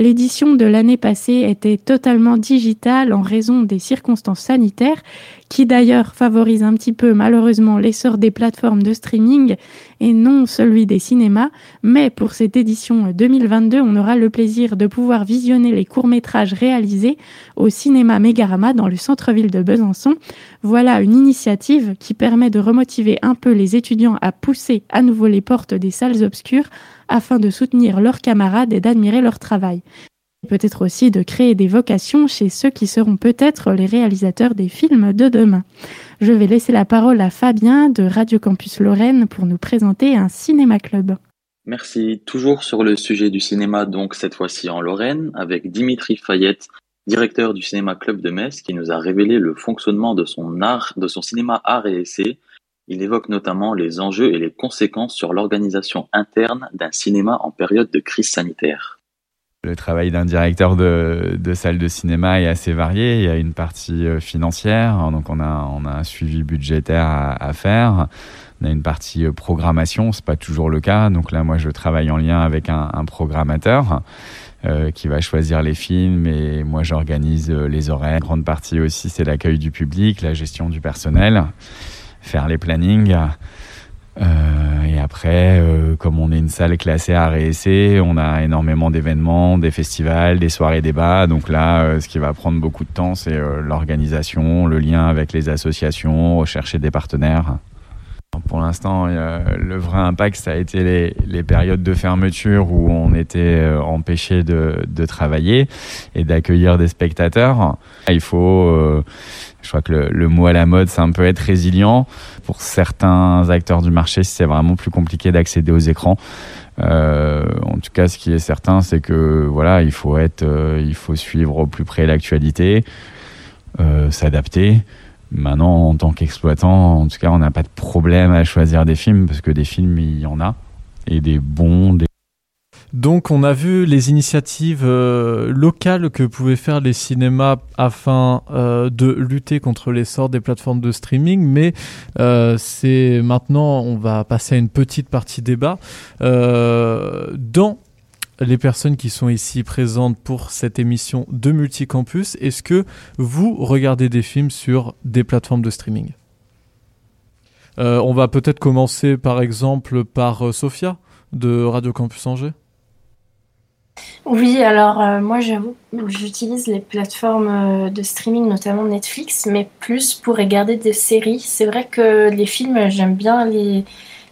L'édition de l'année passée était totalement digitale en raison des circonstances sanitaires qui d'ailleurs favorise un petit peu malheureusement l'essor des plateformes de streaming et non celui des cinémas. Mais pour cette édition 2022, on aura le plaisir de pouvoir visionner les courts-métrages réalisés au cinéma Mégarama dans le centre-ville de Besançon. Voilà une initiative qui permet de remotiver un peu les étudiants à pousser à nouveau les portes des salles obscures afin de soutenir leurs camarades et d'admirer leur travail peut-être aussi de créer des vocations chez ceux qui seront peut-être les réalisateurs des films de demain. Je vais laisser la parole à Fabien de Radio Campus Lorraine pour nous présenter un cinéma club. Merci. Toujours sur le sujet du cinéma, donc cette fois-ci en Lorraine, avec Dimitri Fayette, directeur du cinéma club de Metz, qui nous a révélé le fonctionnement de son art, de son cinéma art et essai. Il évoque notamment les enjeux et les conséquences sur l'organisation interne d'un cinéma en période de crise sanitaire. Le travail d'un directeur de, salle de cinéma est assez varié. Il y a une partie euh, financière, donc on a, un suivi budgétaire à, faire. On a une partie euh, programmation, c'est pas toujours le cas. Donc là, moi, je travaille en lien avec un, un programmateur euh, qui va choisir les films et moi, j'organise les horaires. Grande partie aussi, c'est l'accueil du public, la gestion du personnel, faire les plannings. Euh, et après, euh, comme on est une salle classée à RSC, on a énormément d'événements, des festivals, des soirées débats. Donc là, euh, ce qui va prendre beaucoup de temps, c'est l'organisation, le lien avec les associations, rechercher des partenaires. Pour l'instant, le vrai impact, ça a été les, les, périodes de fermeture où on était empêché de, de travailler et d'accueillir des spectateurs. Il faut je crois que le, mot à la mode, c'est un peu être résilient. Pour certains acteurs du marché, c'est vraiment plus compliqué d'accéder aux écrans. Euh, en tout cas, ce qui est certain, c'est que voilà, il faut être, euh, il faut suivre au plus près l'actualité, euh, s'adapter. Maintenant, en tant qu'exploitant, en tout cas, on n'a pas de problème à choisir des films parce que des films, il y en a et des bons, des donc on a vu les initiatives euh, locales que pouvaient faire les cinémas afin euh, de lutter contre l'essor des plateformes de streaming, mais euh, c'est maintenant on va passer à une petite partie débat. dans les personnes qui sont ici présentes pour cette émission de Multicampus, est-ce que vous regardez des films sur des plateformes de streaming? On va peut-être commencer par exemple par Sophia de Radio Campus Angers. Oui, alors euh, moi j'avoue, j'utilise les plateformes euh, de streaming, notamment Netflix, mais plus pour regarder des séries. C'est vrai que les films, j'aime bien les,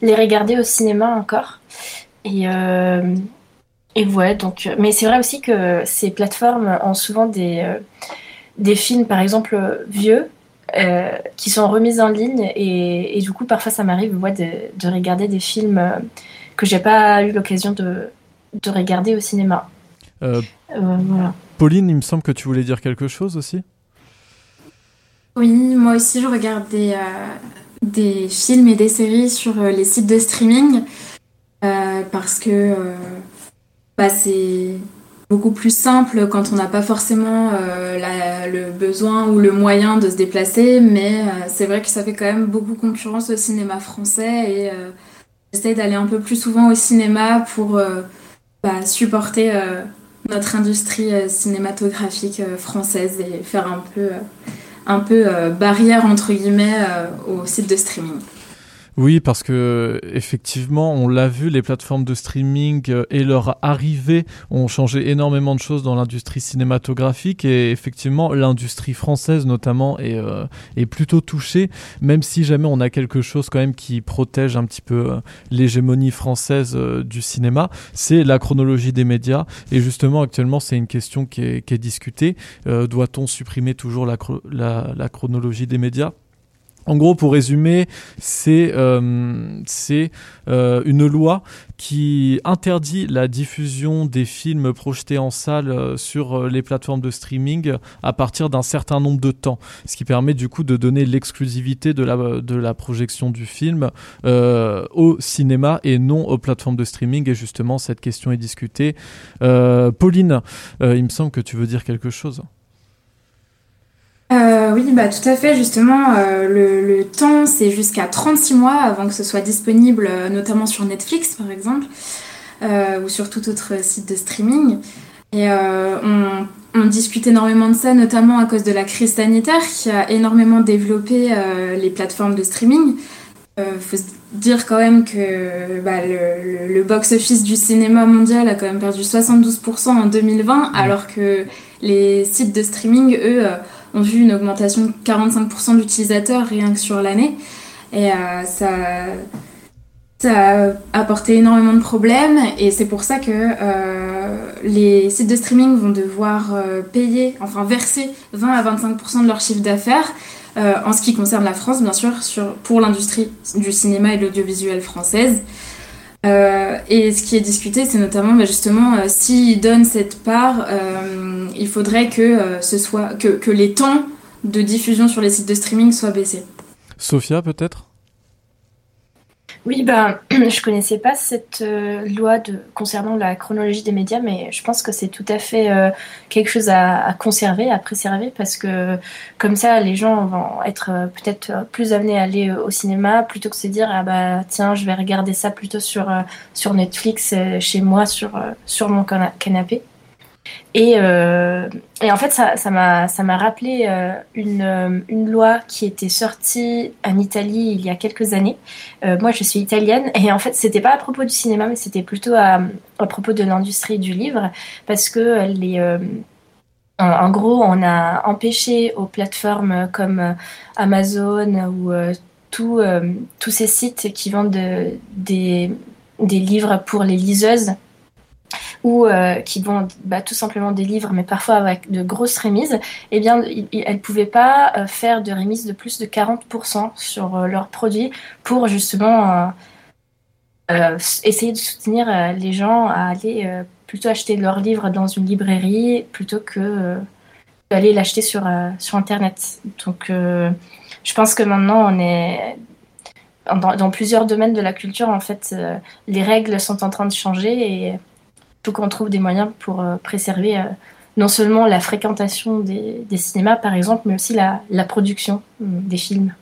les regarder au cinéma encore. Et, euh, et ouais, donc, mais c'est vrai aussi que ces plateformes ont souvent des, des films, par exemple, vieux, qui sont remis en ligne. Et, et du coup, parfois ça m'arrive ouais, de, de, regarder des films que j'ai pas eu l'occasion de, de regarder au cinéma. Euh, euh, Pauline, il me semble que tu voulais dire quelque chose aussi. Oui, moi aussi je regarde des, euh, des films et des séries sur les sites de streaming parce que bah, c'est beaucoup plus simple quand on n'a pas forcément le besoin ou le moyen de se déplacer, mais c'est vrai que ça fait quand même beaucoup concurrence au cinéma français et j'essaie d'aller un peu plus souvent au cinéma pour bah, supporter euh, notre industrie euh, cinématographique euh, française et faire un peu, un peu barrière entre guillemets au site de streaming. Oui, parce que effectivement, on l'a vu, les plateformes de streaming euh, et leur arrivée ont changé énormément de choses dans l'industrie cinématographique et effectivement, l'industrie française notamment est, euh, est plutôt touchée, même si jamais on a quelque chose quand même qui protège un petit peu euh, l'hégémonie française du cinéma, c'est la chronologie des médias. Et justement, actuellement, c'est une question qui est, qui est discutée. Doit-on supprimer toujours la, la, la chronologie des médias? En gros, pour résumer, c'est euh, euh, une loi qui interdit la diffusion des films projetés en salle euh, sur les plateformes de streaming à partir d'un certain nombre de temps, ce qui permet du coup de donner l'exclusivité de la, de la projection du film au cinéma et non aux plateformes de streaming. Et justement, cette question est discutée. Pauline, il me semble que tu veux dire quelque chose. Euh, oui, bah, tout à fait. Justement, euh, le, temps, c'est jusqu'à 36 mois avant que ce soit disponible, euh, notamment sur Netflix, par exemple, ou sur tout autre site de streaming. Et on, on, discute énormément de ça, notamment à cause de la crise sanitaire qui a énormément développé les plateformes de streaming. Il faut se dire quand même que bah, le, le box-office du cinéma mondial a quand même perdu 72% en 2020, alors que les sites de streaming, eux, ont vu une augmentation de 45% d'utilisateurs rien que sur l'année. Et euh, ça, a apporté énormément de problèmes et c'est pour ça que euh, les sites de streaming vont devoir euh, payer, enfin verser 20 à 25% de leur chiffre d'affaires en ce qui concerne la France, bien sûr, sur, pour l'industrie du cinéma et de l'audiovisuel française. Euh, et ce qui est discuté, c'est notamment bah, justement euh, s'ils donnent cette part, euh, il faudrait que ce soit que, les temps de diffusion sur les sites de streaming soient baissés. Sophia, peut-être? Oui, ben, je connaissais pas cette euh, loi concernant la chronologie des médias, mais je pense que c'est tout à fait euh, quelque chose à, conserver, à préserver, parce que comme ça, les gens vont être euh, peut-être plus amenés à aller au cinéma plutôt que se dire ah bah tiens, je vais regarder ça plutôt sur sur Netflix chez moi sur sur mon canapé. Et, euh, et, en fait, ça m'a ça m'a rappelé euh, une, euh, une, loi qui était sortie en Italie il y a quelques années. moi, je suis italienne et en fait, c'était pas à propos du cinéma, mais c'était plutôt à, à, propos de l'industrie du livre parce que les en, gros, on a empêché aux plateformes comme Amazon ou tous ces sites qui vendent de, des, des livres pour les liseuses ou euh, qui vendent bah, tout simplement des livres, mais parfois avec de grosses remises, eh bien, elles ne pouvaient pas euh, faire de remise de plus de 40% sur euh, leurs produits pour justement essayer de soutenir les gens à aller plutôt acheter leurs livres dans une librairie plutôt que d'aller l'acheter sur, sur Internet. Donc, je pense que maintenant, on est dans, dans, plusieurs domaines de la culture, en fait, les règles sont en train de changer et faut qu'on trouve des moyens pour euh, préserver euh, non seulement la fréquentation des, cinémas, par exemple, mais aussi la, production euh, des films.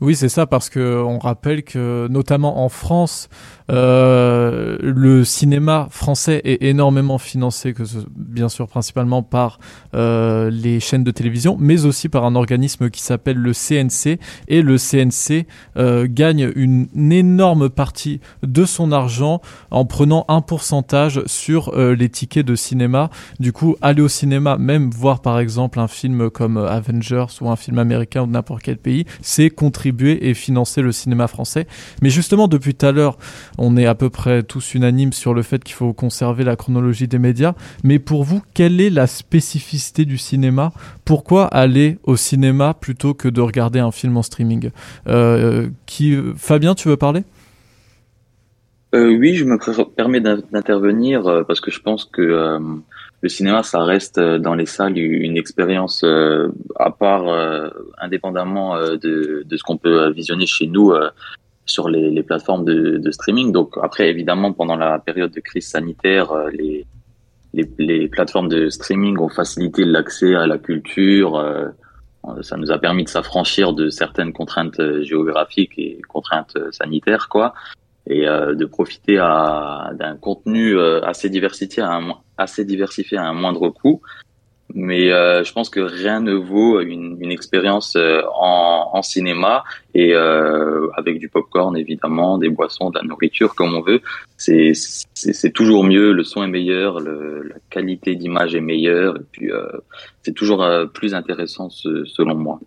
Oui, c'est ça, parce que on rappelle que notamment en France, euh, le cinéma français est énormément financé, que bien sûr principalement par euh, les chaînes de télévision, mais aussi par un organisme qui s'appelle le CNC. Et le CNC euh, gagne une, énorme partie de son argent en prenant un pourcentage sur les tickets de cinéma. Du coup, aller au cinéma, même voir par exemple un film comme Avengers ou un film américain ou n'importe quel pays, c'est contribuer et financer le cinéma français. Mais justement, depuis tout à l'heure, on est à peu près tous unanimes sur le fait qu'il faut conserver la chronologie des médias. Mais pour vous, quelle est la spécificité du cinéma? Pourquoi aller au cinéma plutôt que de regarder un film en streaming? Euh. Fabien, tu veux parler? Euh, Oui, je me permets d'intervenir euh, parce que je pense que le cinéma, ça reste dans les salles une expérience à part, indépendamment de, de ce qu'on peut visionner chez nous sur les, les plateformes de, de, streaming. Donc après, évidemment, pendant la période de crise sanitaire, euh, les, les, les plateformes de streaming ont facilité l'accès à la culture. Euh, ça nous a permis de s'affranchir de certaines contraintes euh, géographiques et contraintes sanitaires, quoi, et de profiter d'un contenu assez diversifié à un, assez diversifié à un moindre coût mais euh, je pense que rien ne vaut une, une expérience euh, en, en, cinéma et euh, avec du popcorn évidemment, des boissons, de la nourriture comme on veut. C'est c'est toujours mieux, le son est meilleur, le, la qualité d'image est meilleure et puis euh, c'est toujours euh, plus intéressant selon moi.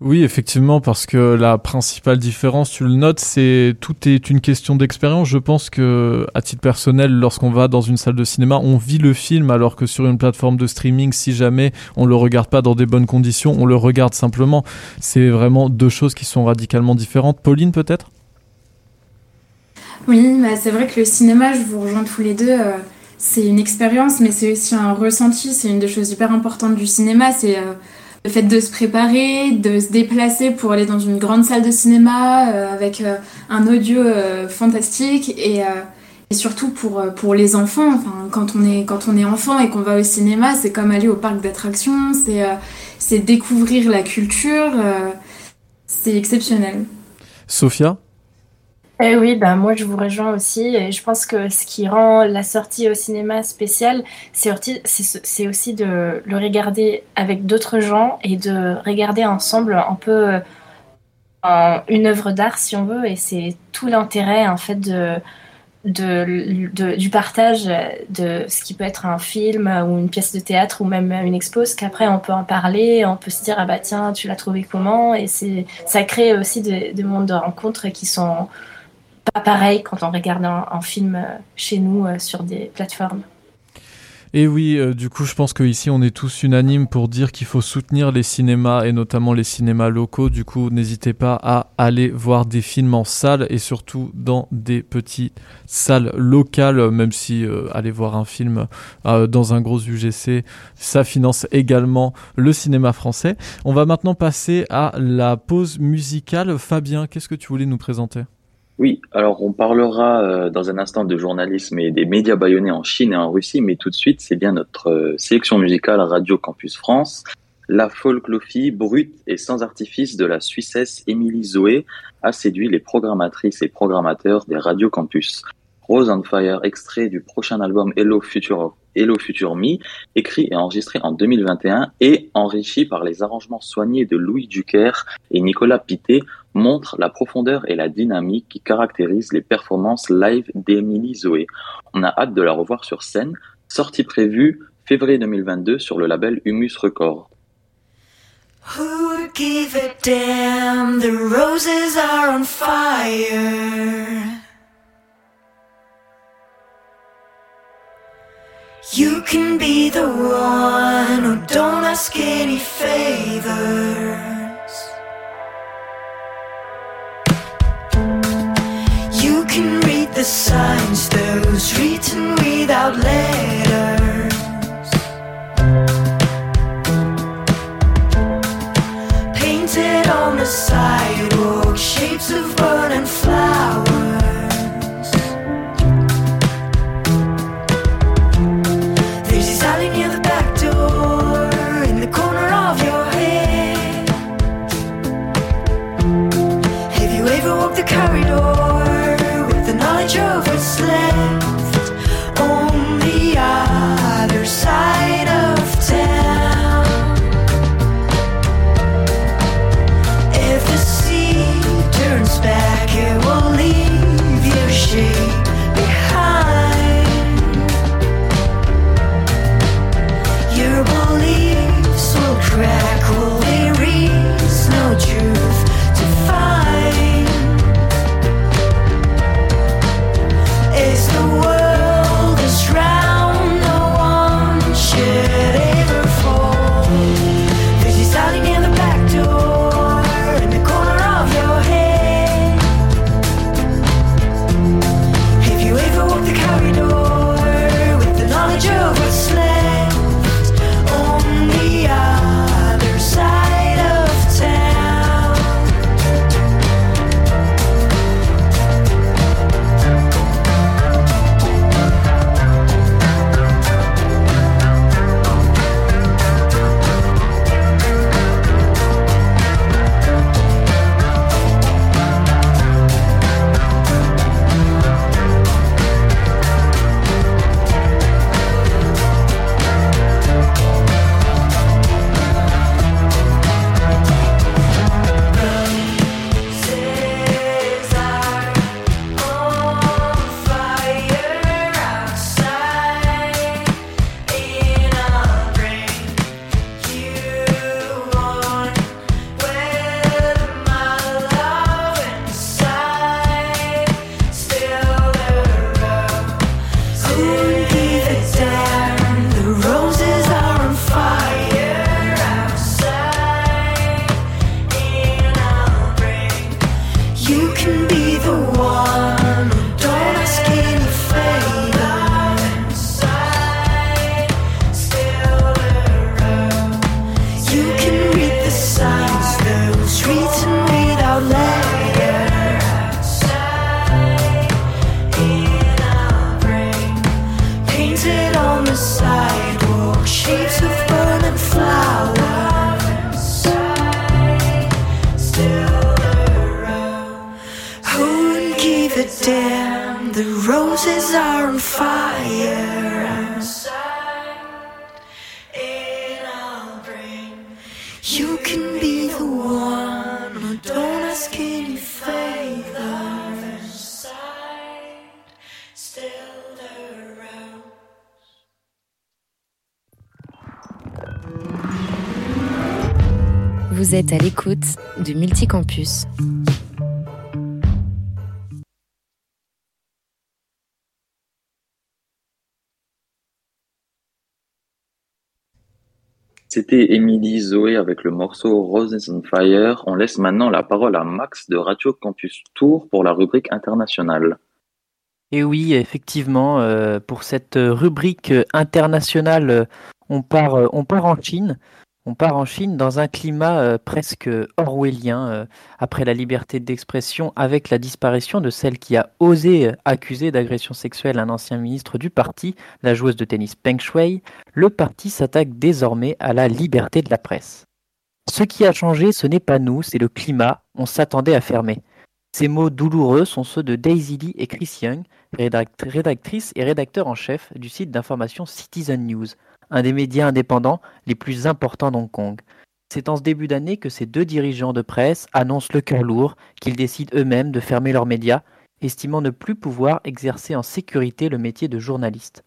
Oui, effectivement, parce que la principale différence, tu le notes, c'est tout est une question d'expérience. Je pense que, à titre personnel, lorsqu'on va dans une salle de cinéma, on vit le film, alors que sur une plateforme de streaming, si jamais on le regarde pas dans des bonnes conditions, on le regarde simplement. C'est vraiment deux choses qui sont radicalement différentes. Pauline, peut-être? Oui, bah c'est vrai que le cinéma, je vous rejoins tous les deux. Euh, c'est une expérience, mais c'est aussi un ressenti. C'est une des choses hyper importantes du cinéma. C'est euh, le fait de se préparer, de se déplacer pour aller dans une grande salle de cinéma euh, avec euh, un audio euh, fantastique et, et, surtout pour, pour les enfants. Enfin, quand, on est, quand on est enfant et qu'on va au cinéma, c'est comme aller au parc d'attractions, c'est découvrir la culture, c'est exceptionnel. Sophia? Eh oui, bah moi je vous rejoins aussi. Et je pense que ce qui rend la sortie au cinéma spéciale, c'est aussi de le regarder avec d'autres gens et de regarder ensemble un peu euh, une œuvre d'art si on veut. Et c'est tout l'intérêt en fait du partage de ce qui peut être un film ou une pièce de théâtre ou même une expo, qu'après on peut en parler, on peut se dire ah bah tiens tu l'as trouvé comment? Et c'est ça crée aussi des, des mondes de rencontres qui sont pas pareil quand on regarde un, film euh, chez nous euh, sur des plateformes. Et oui, euh, du coup, je pense qu'ici, on est tous unanimes pour dire qu'il faut soutenir les cinémas et notamment les cinémas locaux. Du coup, n'hésitez pas à aller voir des films en salle et surtout dans des petites salles locales, même si aller voir un film dans un gros UGC, ça finance également le cinéma français. On va maintenant passer à la pause musicale. Fabien, qu'est-ce que tu voulais nous présenter? Oui, alors on parlera euh, dans un instant de journalisme et des médias bayonnais en Chine et en Russie, mais tout de suite, c'est bien notre euh, sélection musicale Radio Campus France. La folklophie brute et sans artifice de la Suissesse Émilie Zoé a séduit les programmatrices et programmateurs des Radio Campus. Rose on Fire, extrait du prochain album Hello Future, Hello Future Me, écrit et enregistré en 2021 et enrichi par les arrangements soignés de Louis Duquer et Nicolas Pité, montre la profondeur et la dynamique qui caractérisent les performances live d'Emily Zoé. On a hâte de la revoir sur scène, sortie prévue février 2022 sur le label Humus Records. You can be the one who don't ask any favors. You can read the signs, those written without letters. Painted on the sidewalk, shapes of burning flowers. Vous êtes à l'écoute du Multicampus. C'était Émilie Zoé avec le morceau Roses on Fire. On laisse maintenant la parole à Max de Radio Campus Tour pour la rubrique internationale. Et oui, effectivement, euh, pour cette rubrique internationale, euh, on part, euh, on part en Chine. On part en Chine dans un climat euh, presque orwellien euh, après la liberté d'expression avec la disparition de celle qui a osé euh, accuser d'agression sexuelle un ancien ministre du parti, la joueuse de tennis Peng Shui. Le parti s'attaque désormais à la liberté de la presse. Ce qui a changé, ce n'est pas nous, c'est le climat. On s'attendait à fermer. Ces mots douloureux sont ceux de Daisy Lee et Chris Young, rédact- rédactrice et rédacteur en chef du site d'information Citizen News, un des médias indépendants les plus importants d'Hong Kong. C'est en ce début d'année que ces deux dirigeants de presse annoncent le cœur lourd qu'ils décident eux-mêmes de fermer leurs médias, estimant ne plus pouvoir exercer en sécurité le métier de journaliste.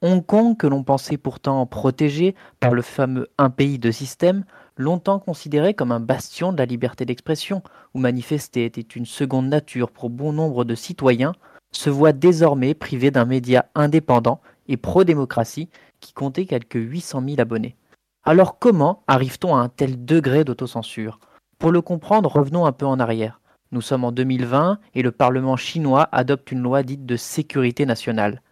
Hong Kong, que l'on pensait pourtant protégé par le fameux un pays de système, longtemps considéré comme un bastion de la liberté d'expression, où manifester était une seconde nature pour bon nombre de citoyens, se voit désormais privé d'un média indépendant et pro-démocratie qui comptait quelques 800 000 abonnés. Alors comment arrive-t-on à un tel degré d'autocensure? Pour le comprendre, revenons un peu en arrière. Nous sommes en 2020 et le Parlement chinois adopte une loi dite de sécurité nationale.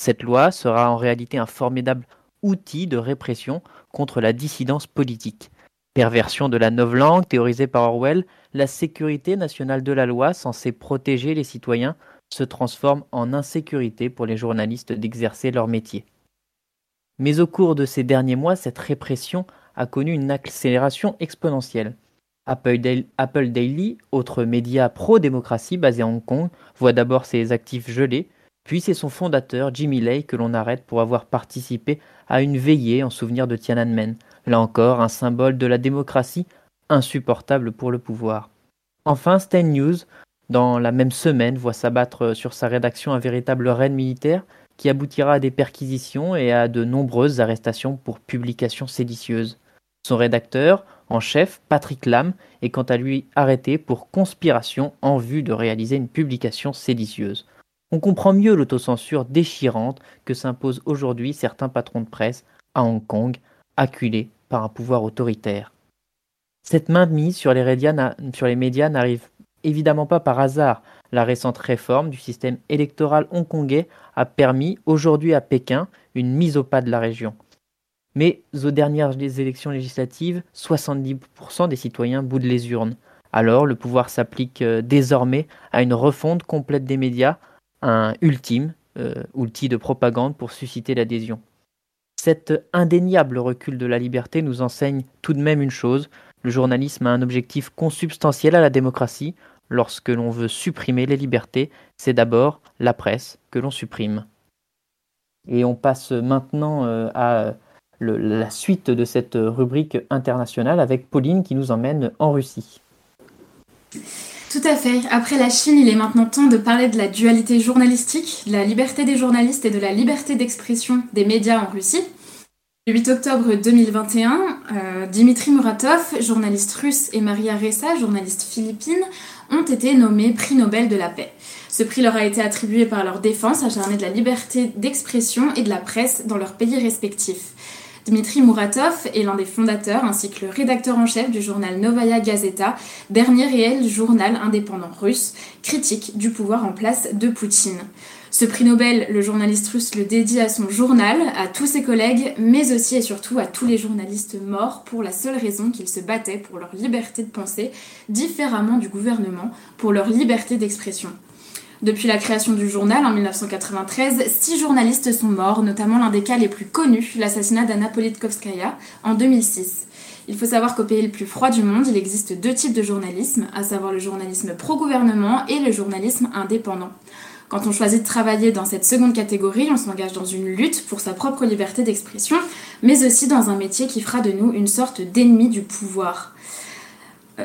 Cette loi sera en réalité un formidable outil de répression contre la dissidence politique. Perversion de la novlangue théorisée par Orwell, la sécurité nationale de la loi censée protéger les citoyens se transforme en insécurité pour les journalistes d'exercer leur métier. Mais au cours de ces derniers mois, cette répression a connu une accélération exponentielle. Apple Daily, autre média pro-démocratie basé à Hong Kong, voit d'abord ses actifs gelés, puis c'est son fondateur, Jimmy Lai, que l'on arrête pour avoir participé à une veillée en souvenir de Tiananmen. Là encore, un symbole de la démocratie insupportable pour le pouvoir. Enfin, Stan News, dans la même semaine, voit s'abattre sur sa rédaction un véritable raid militaire qui aboutira à des perquisitions et à de nombreuses arrestations pour publications séditieuses. Son rédacteur, en chef, Patrick Lam, est quant à lui arrêté pour conspiration en vue de réaliser une publication séditieuse. On comprend mieux l'autocensure déchirante que s'imposent aujourd'hui certains patrons de presse à Hong Kong, acculés par un pouvoir autoritaire. Cette mainmise sur les médias n'arrive évidemment pas par hasard. La récente réforme du système électoral hongkongais a permis aujourd'hui à Pékin une mise au pas de la région. Mais aux dernières élections législatives, 70% des citoyens boudent les urnes. Alors le pouvoir s'applique euh, désormais à une refonte complète des médias, un ultime euh, outil de propagande pour susciter l'adhésion. Cet indéniable recul de la liberté nous enseigne tout de même une chose, le journalisme a un objectif consubstantiel à la démocratie. Lorsque l'on veut supprimer les libertés, c'est d'abord la presse que l'on supprime. Et on passe maintenant euh, à la suite de cette rubrique internationale avec Pauline qui nous emmène en Russie. Tout à fait. Après la Chine, il est maintenant temps de parler de la dualité journalistique, de la liberté des journalistes et de la liberté d'expression des médias en Russie. Le 8 octobre 2021, euh, Dimitri Muratov, journaliste russe, et Maria Ressa, journaliste philippine, ont été nommés prix Nobel de la paix. Ce prix leur a été attribué par leur défense acharnée de la liberté d'expression et de la presse dans leurs pays respectifs. Dmitri Muratov est l'un des fondateurs ainsi que le rédacteur en chef du journal Novaya Gazeta, dernier réel journal indépendant russe, critique du pouvoir en place de Poutine. Ce prix Nobel, le journaliste russe le dédie à son journal, à tous ses collègues, mais aussi et surtout à tous les journalistes morts pour la seule raison qu'ils se battaient pour leur liberté de penser différemment du gouvernement, pour leur liberté d'expression. Depuis la création du journal en 1993, six journalistes sont morts, notamment l'un des cas les plus connus, l'assassinat d'Anna Politkovskaya en 2006. Il faut savoir qu'au pays le plus froid du monde, il existe deux types de journalisme, à savoir le journalisme pro-gouvernement et le journalisme indépendant. Quand on choisit de travailler dans cette seconde catégorie, on s'engage dans une lutte pour sa propre liberté d'expression, mais aussi dans un métier qui fera de nous une sorte d'ennemi du pouvoir.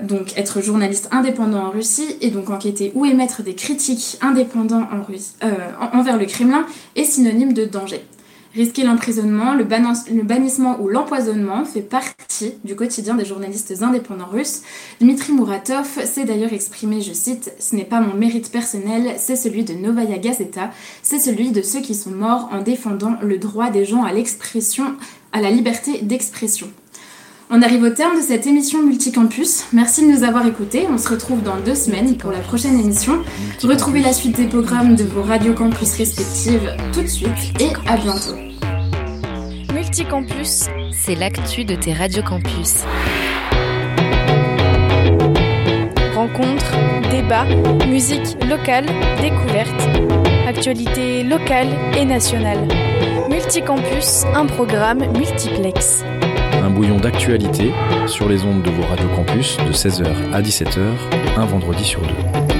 Donc être journaliste indépendant en Russie et donc enquêter ou émettre des critiques indépendants euh, envers le Kremlin est synonyme de danger. Risquer l'emprisonnement, le, bannissement ou l'empoisonnement fait partie du quotidien des journalistes indépendants russes. Dmitri Muratov s'est d'ailleurs exprimé, je cite, Ce n'est pas mon mérite personnel, c'est celui de Novaya Gazeta, c'est celui de ceux qui sont morts en défendant le droit des gens à l'expression, à la liberté d'expression. On arrive au terme de cette émission Multicampus. Merci de nous avoir écoutés. On se retrouve dans deux semaines pour la prochaine émission. Retrouvez la suite des programmes de vos radiocampus respectives tout de suite et à bientôt. Multicampus, c'est l'actu de tes radiocampus. Rencontres, débats, musique locale, découvertes, actualités locales et nationales. Multicampus, un programme multiplex un bouillon d'actualité sur les ondes de vos radios campus de 16h à 17h, un vendredi sur deux.